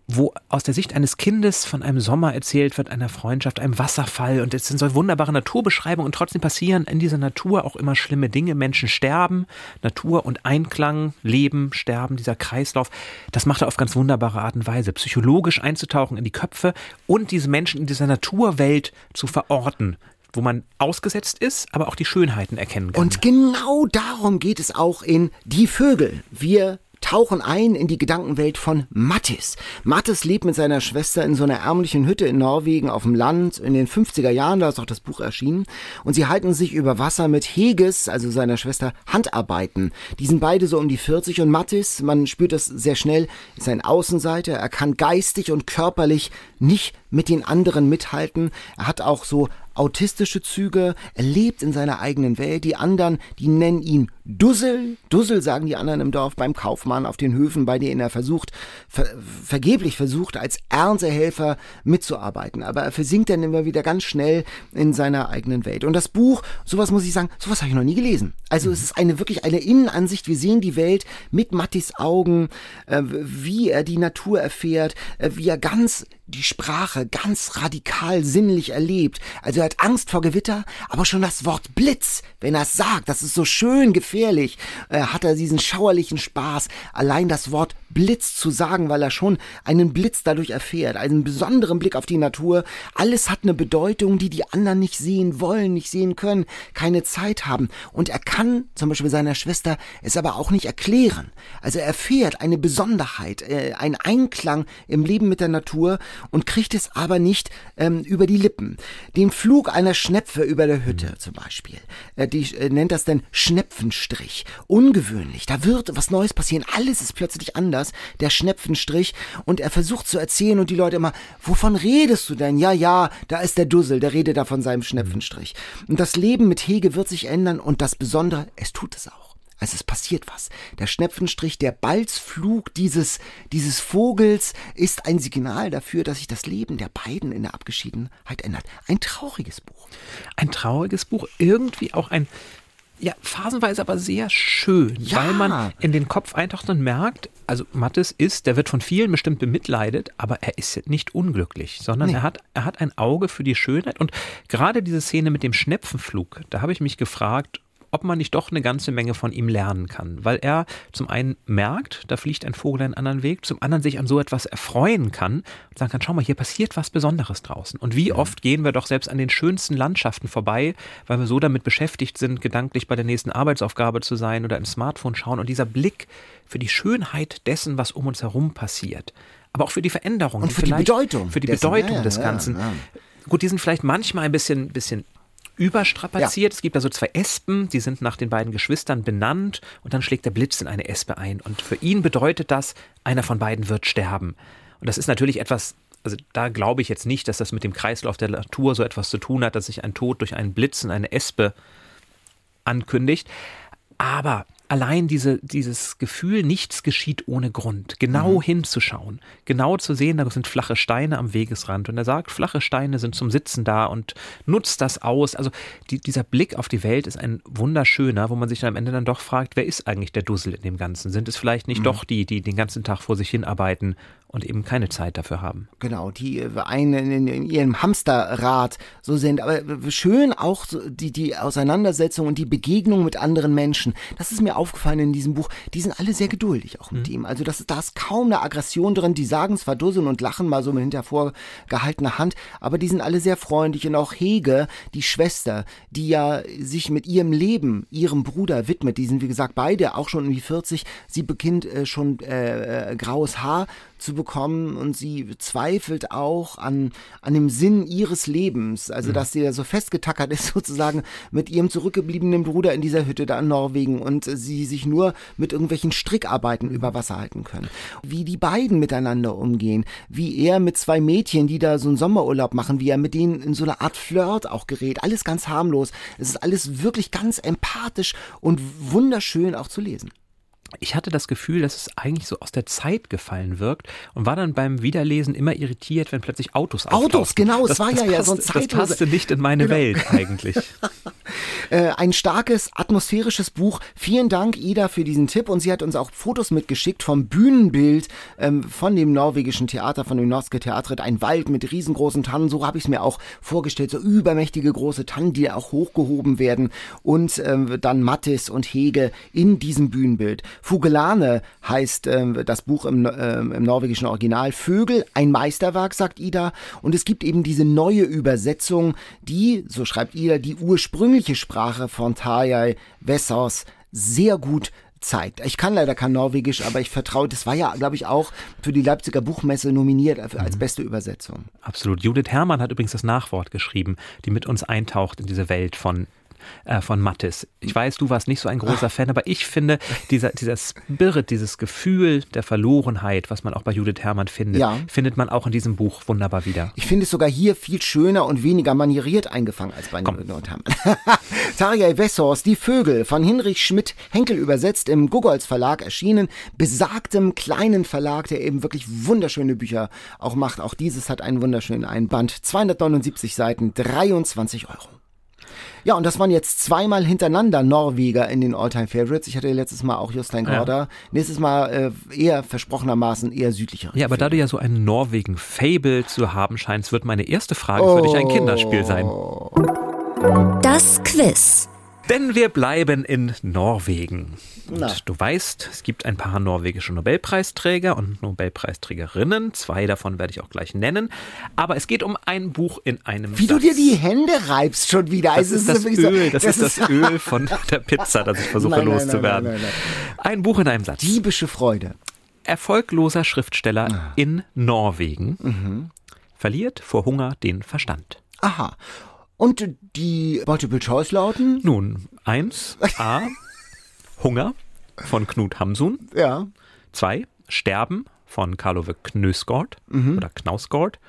wo aus der Sicht eines Kindes von einem Sommer erzählt wird, einer Freundschaft, einem Wasserfall und es sind so wunderbare Naturbeschreibungen und trotzdem passieren in dieser Natur auch immer schlimme Dinge. Menschen sterben, Natur und Einklang, Leben, Sterben, dieser Kreislauf. Das macht er auf ganz wunderbare Art und Weise, psychologisch einzutauchen in die Köpfe und diese Menschen in dieser Naturwelt zu verorten, wo man ausgesetzt ist, aber auch die Schönheiten erkennen kann. Und genau darum geht es auch in Die Vögel. Wir tauchen ein in die Gedankenwelt von Mattis. Mattis lebt mit seiner Schwester in so einer ärmlichen Hütte in Norwegen auf dem Land. In den 50er Jahren, da ist auch das Buch erschienen. Und sie halten sich über Wasser mit Heges, also seiner Schwester, Handarbeiten. Die sind beide so um die 40 und Mattis, man spürt das sehr schnell, ist ein Außenseiter. Er kann geistig und körperlich nicht mit den anderen mithalten. Er hat auch so autistische Züge, er lebt in seiner eigenen Welt. Die anderen, die nennen ihn Dussel. Dussel sagen die anderen im Dorf beim Kaufmann auf den Höfen, bei denen er versucht, ver vergeblich versucht, als Erntehelfer mitzuarbeiten. Aber er versinkt dann immer wieder ganz schnell in seiner eigenen Welt. Und das Buch, sowas muss ich sagen, sowas habe ich noch nie gelesen. Also es ist eine wirklich eine Innenansicht. Wir sehen die Welt mit Mattis Augen, äh, wie er die Natur erfährt, äh, wie er ganz die Sprache ganz radikal sinnlich erlebt. Also er hat Angst vor Gewitter, aber schon das Wort Blitz, wenn er es sagt, das ist so schön gefährlich, äh, hat er diesen schauerlichen Spaß, allein das Wort Blitz zu sagen, weil er schon einen Blitz dadurch erfährt, einen besonderen Blick auf die Natur. Alles hat eine Bedeutung, die die anderen nicht sehen wollen, nicht sehen können, keine Zeit haben. Und er kann zum Beispiel seiner Schwester es aber auch nicht erklären. Also er erfährt eine Besonderheit, äh, einen Einklang im Leben mit der Natur und kriegt es aber nicht ähm, über die Lippen. Den Flug einer Schnepfe über der Hütte zum Beispiel, äh, die äh, nennt das dann Schnepfenstrich. Ungewöhnlich, da wird was Neues passieren, alles ist plötzlich anders, der Schnepfenstrich und er versucht zu erzählen und die Leute immer, wovon redest du denn? Ja, ja, da ist der Dussel, der redet da von seinem Schnepfenstrich. Und das Leben mit Hege wird sich ändern und das Besondere, es tut es auch. Also es passiert was. Der Schnepfenstrich, der Balzflug dieses, dieses Vogels ist ein Signal dafür, dass sich das Leben der beiden in der Abgeschiedenheit ändert. Ein trauriges Buch. Ein trauriges Buch, irgendwie auch ein, ja, phasenweise aber sehr schön, Ja. weil man in den Kopf eintaucht und merkt, also Mattes ist, der wird von vielen bestimmt bemitleidet, aber er ist nicht unglücklich, sondern Nee. er hat, er hat ein Auge für die Schönheit und gerade diese Szene mit dem Schnepfenflug, da habe ich mich gefragt, ob man nicht doch eine ganze Menge von ihm lernen kann, weil er zum einen merkt, da fliegt ein Vogel einen anderen Weg, zum anderen sich an so etwas erfreuen kann und sagen kann, schau mal, hier passiert was Besonderes draußen. Und wie oft gehen wir doch selbst an den schönsten Landschaften vorbei, weil wir so damit beschäftigt sind, gedanklich bei der nächsten Arbeitsaufgabe zu sein oder ins Smartphone schauen und dieser Blick für die Schönheit dessen, was um uns herum passiert, aber auch für die Veränderung Und für die Bedeutung für die dessen. Bedeutung Ja, ja, des ja, Ganzen. ja. Gut, die sind vielleicht manchmal ein bisschen, bisschen überstrapaziert. Es gibt also zwei Espen, die sind nach den beiden Geschwistern benannt und dann schlägt der Blitz in eine Espe ein. Und für ihn bedeutet das, einer von beiden wird sterben. Und das ist natürlich etwas, also da glaube ich jetzt nicht, dass das mit dem Kreislauf der Natur so etwas zu tun hat, dass sich ein Tod durch einen Blitz in eine Espe ankündigt. Aber allein diese, dieses Gefühl, nichts geschieht ohne Grund, genau hinzuschauen, genau zu sehen, da sind flache Steine am Wegesrand und er sagt, flache Steine sind zum Sitzen da und nutzt das aus. Also die, dieser Blick auf die Welt ist ein wunderschöner, wo man sich dann am Ende dann doch fragt, wer ist eigentlich der Dussel in dem Ganzen? Sind es vielleicht nicht doch die, die den ganzen Tag vor sich hinarbeiten und eben keine Zeit dafür haben? Genau, die äh, einen in, ihrem Hamsterrad so sind. Aber äh, schön auch die, die Auseinandersetzung und die Begegnung mit anderen Menschen. Das ist mir aufgefallen in diesem Buch. Die sind alle sehr geduldig auch mit ihm. Also das, da ist kaum eine Aggression drin. Die sagen zwar dusseln und lachen mal so mit hinter vorgehaltener Hand, aber die sind alle sehr freundlich. Und auch Hege, die Schwester, die ja sich mit ihrem Leben, ihrem Bruder widmet. Die sind, wie gesagt, beide auch schon um die 40. Sie beginnt äh, schon äh, äh, graues Haar zu bekommen und sie zweifelt auch an, an dem Sinn ihres Lebens. Also, dass sie da so festgetackert [laughs] ist sozusagen mit ihrem zurückgebliebenen Bruder in dieser Hütte da in Norwegen und sie sich nur mit irgendwelchen Strickarbeiten über Wasser halten können. Wie die beiden miteinander umgehen, wie er mit zwei Mädchen, die da so einen Sommerurlaub machen, wie er mit denen in so eine Art Flirt auch gerät. Alles ganz harmlos. Es ist alles wirklich ganz empathisch und wunderschön auch zu lesen. Ich hatte das Gefühl, dass es eigentlich so aus der Zeit gefallen wirkt und war dann beim Wiederlesen immer irritiert, wenn plötzlich Autos Autos, auftauchten. genau, es das, war das ja ja passte, so ein Das zeitlose- passte nicht in meine Genau. Welt eigentlich. [laughs] Äh, ein starkes, atmosphärisches Buch. Vielen Dank, Ida, für diesen Tipp. Und sie hat uns auch Fotos mitgeschickt vom Bühnenbild ähm, von dem norwegischen Theater, von dem Norske Teatret. Ein Wald mit riesengroßen Tannen. So habe ich es mir auch vorgestellt. So übermächtige große Tannen, die auch hochgehoben werden. Und ähm, dann Mattis und Hege in diesem Bühnenbild. Fugelane heißt ähm, das Buch im, ähm, im norwegischen Original. Vögel, ein Meisterwerk, sagt Ida. Und es gibt eben diese neue Übersetzung, die, so schreibt Ida, die ursprüngliche Sprache von Tarjei Wessers sehr gut zeigt. Ich kann leider kein Norwegisch, aber ich vertraue, das war ja, glaube ich, auch für die Leipziger Buchmesse nominiert als beste Übersetzung. Absolut. Judith Herrmann hat übrigens das Nachwort geschrieben, die mit uns eintaucht in diese Welt von äh, von Mattis. Ich weiß, du warst nicht so ein großer Fan, aber ich finde, dieser, dieser Spirit, dieses Gefühl der Verlorenheit, was man auch bei Judith Herrmann findet, Ja. findet man auch in diesem Buch wunderbar wieder. Ich finde es sogar hier viel schöner und weniger manieriert eingefangen als bei Nordhammer. [laughs] Tarjei Wessors, Die Vögel, von Hinrich Schmidt-Henkel übersetzt, im Gugolz Verlag erschienen, besagtem kleinen Verlag, der eben wirklich wunderschöne Bücher auch macht. Auch dieses hat einen wunderschönen Einband. 279 Seiten, 23 Euro. Ja, und das waren jetzt zweimal hintereinander Norweger in den Alltime Favorites. Ich hatte letztes Mal auch Jostein Ja. Gorda. Nächstes Mal äh, eher versprochenermaßen eher südlicher. Ja, aber da du ja so ein Norwegen-Fable zu haben scheinst, wird meine erste Frage für dich ein Kinderspiel sein. Das Quiz. Denn wir bleiben in Norwegen. Und Na. du weißt, es gibt ein paar norwegische Nobelpreisträger und Nobelpreisträgerinnen. Zwei davon werde ich auch gleich nennen. Aber es geht um ein Buch in einem Wie du Satz. dir die Hände reibst schon wieder. Das ist das wirklich so- Öl, das, ist das Öl von [laughs] der Pizza, das ich versuche Nein, nein, loszuwerden. nein, Ein Buch in einem Satz. Diebische Freude. Erfolgloser Schriftsteller Ah. in Norwegen Mhm. verliert vor Hunger den Verstand. Aha. Und die Multiple Choice lauten? Nun, eins, A, Hunger von Knut Hamsun. Ja. Zwei, Sterben von Karlove Knösgård Mhm. oder Knausgård.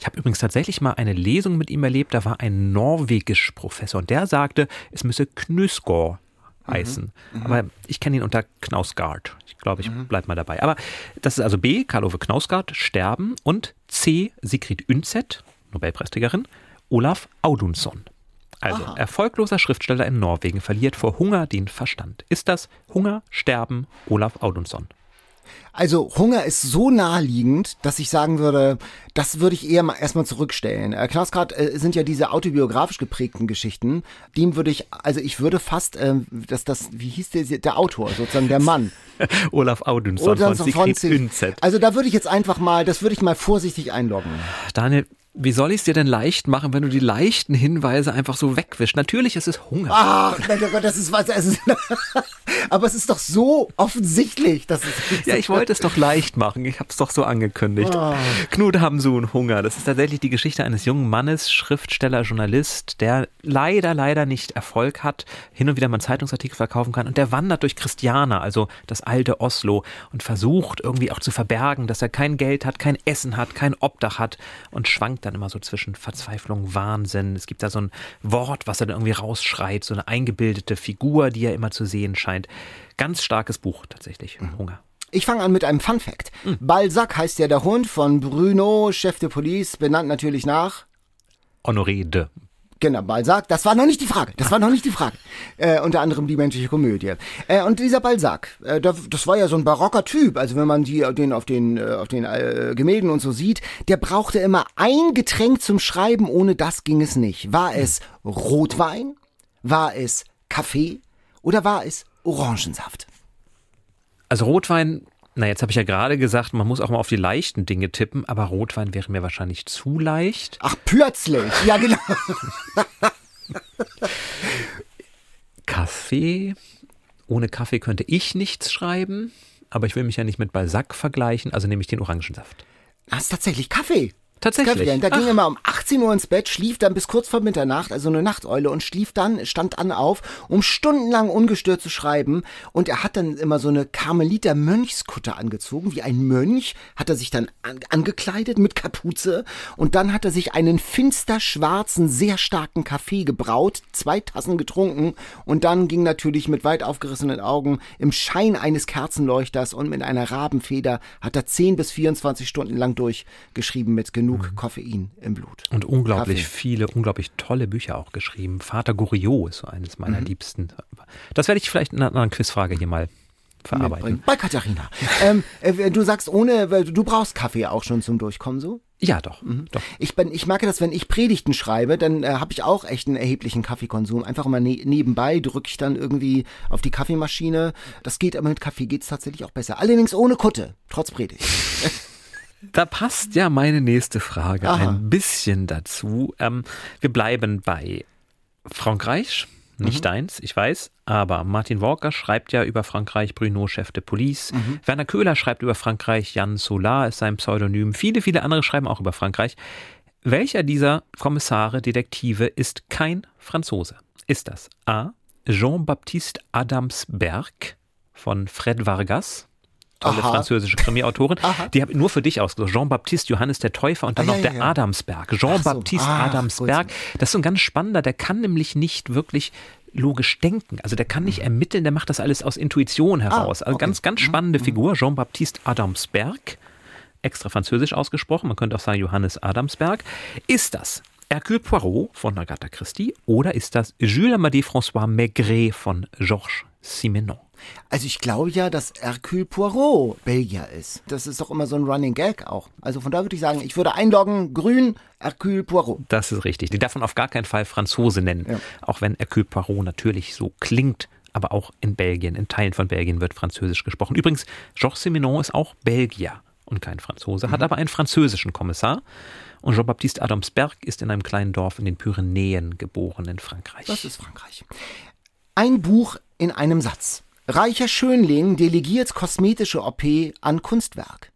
Ich habe übrigens tatsächlich mal eine Lesung mit ihm erlebt, da war ein norwegisch Professor und der sagte, es müsse Knösgård Mhm. heißen. Aber ich kenne ihn unter Knausgard. Ich glaube, ich bleib mal dabei. Aber das ist also B, Karlove Knausgard, Sterben und C, Sigrid Undset, Nobelpreisträgerin, Olaf Audunsson. Also erfolgloser Schriftsteller in Norwegen verliert vor Hunger den Verstand. Ist das Hunger, Sterben, Olaf Audunsson? Also Hunger ist so naheliegend, dass ich sagen würde, das würde ich eher mal erstmal zurückstellen. Äh, Knausgard äh, sind ja diese autobiografisch geprägten Geschichten. Dem würde ich, also ich würde fast, ähm, dass das, wie hieß der, der Autor, sozusagen der Mann. [laughs] Olaf Audunsson von so Sigrid Sig- Undset. Also da würde ich jetzt einfach mal, das würde ich mal vorsichtig einloggen. Daniel, wie soll ich es dir denn leicht machen, wenn du die leichten Hinweise einfach so wegwischst? Natürlich ist es Hunger. Ach, mein Gott, das ist was. Es ist, [laughs] aber es ist doch so offensichtlich, dass es. Ja, ich wollte es doch leicht machen. Ich habe es doch so angekündigt. Ah. Knut Hamsun, Hunger. Das ist tatsächlich die Geschichte eines jungen Mannes, Schriftsteller, Journalist, der leider, leider nicht Erfolg hat, hin und wieder mal einen Zeitungsartikel verkaufen kann. Und der wandert durch Christiana, also das alte Oslo, und versucht irgendwie auch zu verbergen, dass er kein Geld hat, kein Essen hat, kein Obdach hat und schwankt dann immer so zwischen Verzweiflung, Wahnsinn. Es gibt da so ein Wort, was er dann irgendwie rausschreit, so eine eingebildete Figur, die er immer zu sehen scheint. Ganz starkes Buch tatsächlich, Hunger. Ich fange an mit einem Fun Fact. Balzac heißt ja der Hund von Bruno, Chef de Police, benannt natürlich nach. Honoré de. Genau, Balzac, das war noch nicht die Frage. Das war noch nicht die Frage. Äh, unter anderem die menschliche Komödie. Äh, und dieser Balzac, äh, da- das war ja so ein barocker Typ. Also wenn man die, den auf den, äh, auf den äh, Gemälden und so sieht, der brauchte immer ein Getränk zum Schreiben. Ohne das ging es nicht. War es Rotwein? War es Kaffee? Oder war es Orangensaft? Also Rotwein, na jetzt habe ich ja gerade gesagt, man muss auch mal auf die leichten Dinge tippen, aber Rotwein wäre mir wahrscheinlich zu leicht. Ach, plötzlich. Ja, genau. Kaffee, ohne Kaffee könnte ich nichts schreiben, aber ich will mich ja nicht mit Balzac vergleichen, also nehme ich den Orangensaft. Das ist tatsächlich Kaffee. Tatsächlich? Da ging Ach. er immer um 18 Uhr ins Bett, schlief dann bis kurz vor Mitternacht, also eine Nachteule, und schlief dann, stand dann auf, um stundenlang ungestört zu schreiben. Und er hat dann immer so eine Karmeliter Mönchskutte angezogen, wie ein Mönch, hat er sich dann an, angekleidet mit Kapuze. Und dann hat er sich einen finster schwarzen, sehr starken Kaffee gebraut, zwei Tassen getrunken. Und dann ging natürlich mit weit aufgerissenen Augen im Schein eines Kerzenleuchters und mit einer Rabenfeder hat er 10 bis 24 Stunden lang durchgeschrieben mit genug Koffein im Blut. Und unglaublich Kaffee. viele, unglaublich tolle Bücher auch geschrieben. Vater Goriot ist so eines meiner liebsten. Das werde ich vielleicht in einer anderen Quizfrage hier mal verarbeiten. Bei Katharina. [laughs] ähm, äh, du sagst ohne, weil du brauchst Kaffee auch schon zum Durchkommen so? Ja, doch. doch. Ich, bin, ich merke das, wenn ich Predigten schreibe, dann äh, habe ich auch echt einen erheblichen Kaffeekonsum. Einfach immer ne nebenbei drücke ich dann irgendwie auf die Kaffeemaschine. Das geht aber mit Kaffee geht's tatsächlich auch besser. Allerdings ohne Kutte, trotz Predigt. [laughs] Da passt ja meine nächste Frage Aha. ein bisschen dazu. Ähm, wir bleiben bei Frankreich, nicht deins, ich weiß, aber Martin Walker schreibt ja über Frankreich Bruno Chef de Police. Werner Köhler schreibt über Frankreich, Jan Solar ist sein Pseudonym. Viele, viele andere schreiben auch über Frankreich. Welcher dieser Kommissare, Detektive ist kein Franzose? Ist das A. Jean-Baptiste Adamsberg von Fred Vargas? Tolle Aha. französische Krimi-Autorin. Die habe ich nur für dich ausgesucht. Jean-Baptiste Johannes der Täufer und dann Ah, noch ja, der ja. Adamsberg. Jean-Baptiste so. Ah, Adamsberg. Das ist so ein ganz spannender, der kann nämlich nicht wirklich logisch denken. Also der kann nicht ermitteln, der macht das alles aus Intuition heraus. Also Mhm. Ah, okay. Mhm. ganz, ganz spannende Figur. Jean-Baptiste Adamsberg. Extra französisch ausgesprochen, man könnte auch sagen Johannes Adamsberg. Ist das Hercule Poirot von Agatha Christie oder ist das Jules Amédée François Maigret von Georges Simenon? Also ich glaube ja, dass Hercule Poirot Belgier ist. Das ist doch immer so ein Running Gag auch. Also von da würde ich sagen, ich würde einloggen, grün, Hercule Poirot. Das ist richtig. Die darf man auf gar keinen Fall Franzose nennen. Ja. Auch wenn Hercule Poirot natürlich so klingt. Aber auch in Belgien, in Teilen von Belgien wird Französisch gesprochen. Übrigens, Georges Simenon ist auch Belgier und kein Franzose, hat aber einen französischen Kommissar. Und Jean-Baptiste Adamsberg ist in einem kleinen Dorf in den Pyrenäen geboren in Frankreich. Das ist Frankreich. Ein Buch in einem Satz. Reicher Schönling delegiert kosmetische OP an Kunstwerk.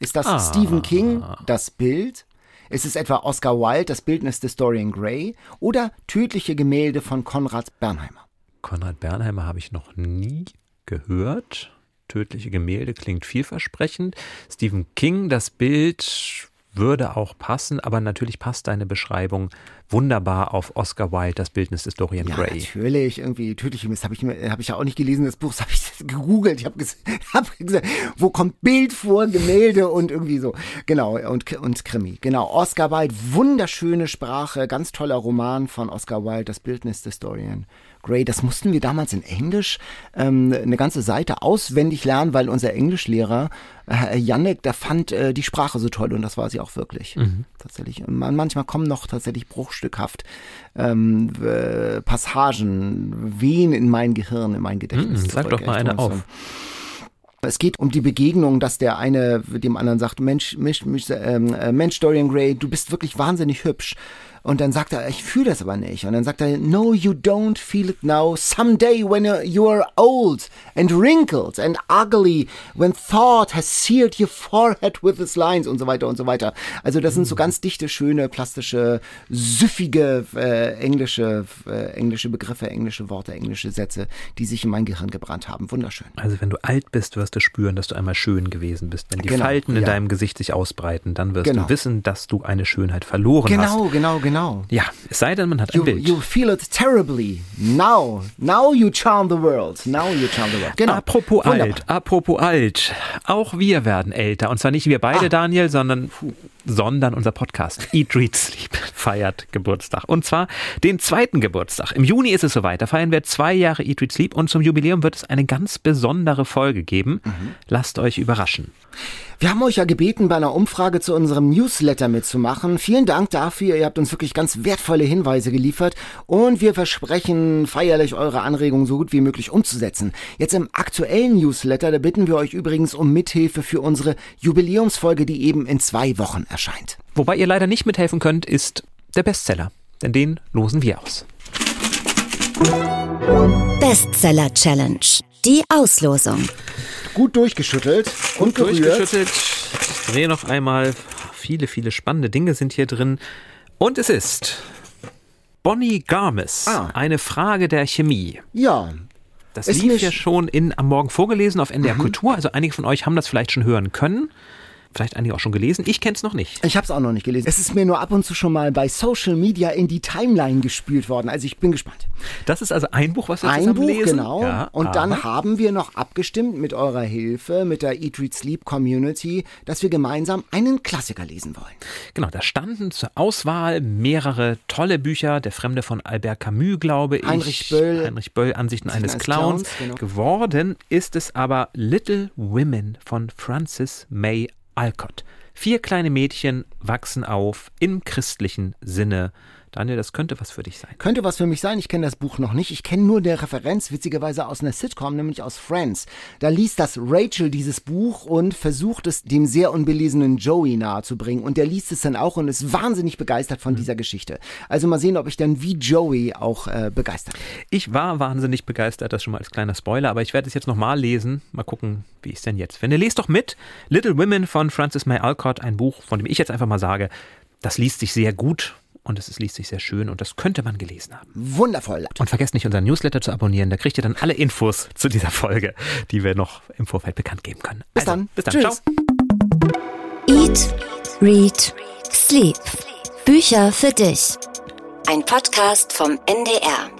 Ist das Ah. Stephen King, das Bild? Ist es etwa Oscar Wilde, das Bildnis des Dorian Gray? Oder tödliche Gemälde von Konrad Bernheimer? Konrad Bernheimer habe ich noch nie gehört. Tödliche Gemälde klingt vielversprechend. Stephen King, das Bild würde auch passen, aber natürlich passt deine Beschreibung wunderbar auf Oscar Wilde, das Bildnis des Dorian Ja, Gray. natürlich, irgendwie tödliche Mist habe ich, hab ich ja auch nicht gelesen, das Buch habe ich [laughs] gegoogelt. Ich habe ges [laughs] hab gesagt, wo kommt Bild vor, Gemälde und irgendwie so. Genau, und, und Krimi. Genau, Oscar Wilde, wunderschöne Sprache, ganz toller Roman von Oscar Wilde, das Bildnis des Dorian Gray. Das mussten wir damals in Englisch ähm, eine ganze Seite auswendig lernen, weil unser Englischlehrer, äh, Yannick, der fand äh, die Sprache so toll und das war sie auch wirklich. Tatsächlich. Und man, manchmal kommen noch tatsächlich bruchstückhaft ähm, äh, Passagen, Wehen in mein Gehirn, in mein Gedächtnis. Mhm, sag zurück. doch mal eine auf. Es geht um die Begegnung, dass der eine dem anderen sagt, Mensch, Mensch, Mensch, ähm, äh, Mensch Dorian Gray, du bist wirklich wahnsinnig hübsch. Und dann sagt er, ich fühle das aber nicht. Und dann sagt er, no, you don't feel it now. Someday when you are old and wrinkled and ugly, when thought has seared your forehead with its lines und so weiter und so weiter. Also das sind so ganz dichte, schöne, plastische, süffige äh, englische, äh, englische Begriffe, englische Worte, englische Sätze, die sich in mein Gehirn gebrannt haben. Wunderschön. Also wenn du alt bist, wirst du spüren, dass du einmal schön gewesen bist. Wenn die Genau, Falten in ja. deinem Gesicht sich ausbreiten, dann wirst Genau. du wissen, dass du eine Schönheit verloren hast. Genau, genau, genau. Ja, es sei denn, man hat ein You, Bild. you feel it terribly. Now, now you charm the world. Now you charm the world. Genau. Apropos Wunderbar. alt, apropos alt. Auch wir werden älter. Und zwar nicht wir beide, Ah. Daniel, sondern, sondern unser Podcast Eat, Read, Sleep feiert Geburtstag. Und zwar den zweiten Geburtstag. Im Juni ist es soweit. Da feiern wir zwei Jahre Eat, Read, Sleep. Und zum Jubiläum wird es eine ganz besondere Folge geben. Mhm. Lasst euch überraschen. Wir haben euch ja gebeten, bei einer Umfrage zu unserem Newsletter mitzumachen. Vielen Dank dafür. Ihr habt uns wirklich ganz wertvolle Hinweise geliefert und wir versprechen feierlich eure Anregungen so gut wie möglich umzusetzen. Jetzt im aktuellen Newsletter, da bitten wir euch übrigens um Mithilfe für unsere Jubiläumsfolge, die eben in zwei Wochen erscheint. Wobei ihr leider nicht mithelfen könnt, ist der Bestseller. Denn den losen wir aus. Bestseller Challenge. Die Auslosung. Gut durchgeschüttelt und gerührt. Durchgeschüttelt. Ich drehe noch einmal. Viele, viele spannende Dinge sind hier drin. Und es ist Bonnie Garmis. Ah. Eine Frage der Chemie. Ja, Das Ist lief ja sch- schon in, am Morgen vorgelesen auf NDR Kultur. Also einige von euch haben das vielleicht schon hören können. Vielleicht einige auch schon gelesen. Ich kenne es noch nicht. Ich habe es auch noch nicht gelesen. Es ist mir nur ab und zu schon mal bei Social Media in die Timeline gespült worden. Also ich bin gespannt. Das ist also ein Buch, was wir Ein zusammen Buch, lesen. genau. Ja, und dann aber- haben wir noch abgestimmt mit eurer Hilfe, mit der Eat, Read, Sleep Community, dass wir gemeinsam einen Klassiker lesen wollen. Genau, da standen zur Auswahl mehrere tolle Bücher. Der Fremde von Albert Camus, glaube ich. Heinrich Böll. Heinrich Böll, Ansichten eines eines Clowns. Clowns, genau. Geworden ist es aber Little Women von Frances May Alcott. Vier kleine Mädchen wachsen auf im christlichen Sinne. Daniel, das könnte was für dich sein. Könnte was für mich sein. Ich kenne das Buch noch nicht. Ich kenne nur der Referenz, witzigerweise aus einer Sitcom, nämlich aus Friends. Da liest das Rachel dieses Buch und versucht es dem sehr unbelesenen Joey nahezubringen. Und der liest es dann auch und ist wahnsinnig begeistert von dieser Geschichte. Also mal sehen, ob ich dann wie Joey auch äh, begeistert bin. Ich war wahnsinnig begeistert, das schon mal als kleiner Spoiler, aber ich werde es jetzt nochmal lesen. Mal gucken, wie ich es denn jetzt finde. Lest doch mit. Little Women von Frances May Alcott, ein Buch, von dem ich jetzt einfach mal sage, das liest sich sehr gut und es ist- liest sich sehr schön und das könnte man gelesen haben. Wundervoll. Und vergesst nicht, unseren Newsletter zu abonnieren, da kriegt ihr dann alle Infos zu dieser Folge, die wir noch im Vorfeld bekannt geben können. Bis Also, dann. Bis dann. Tschüss. Ciao. Eat, Read, Sleep. Bücher für dich. Ein Podcast vom NDR.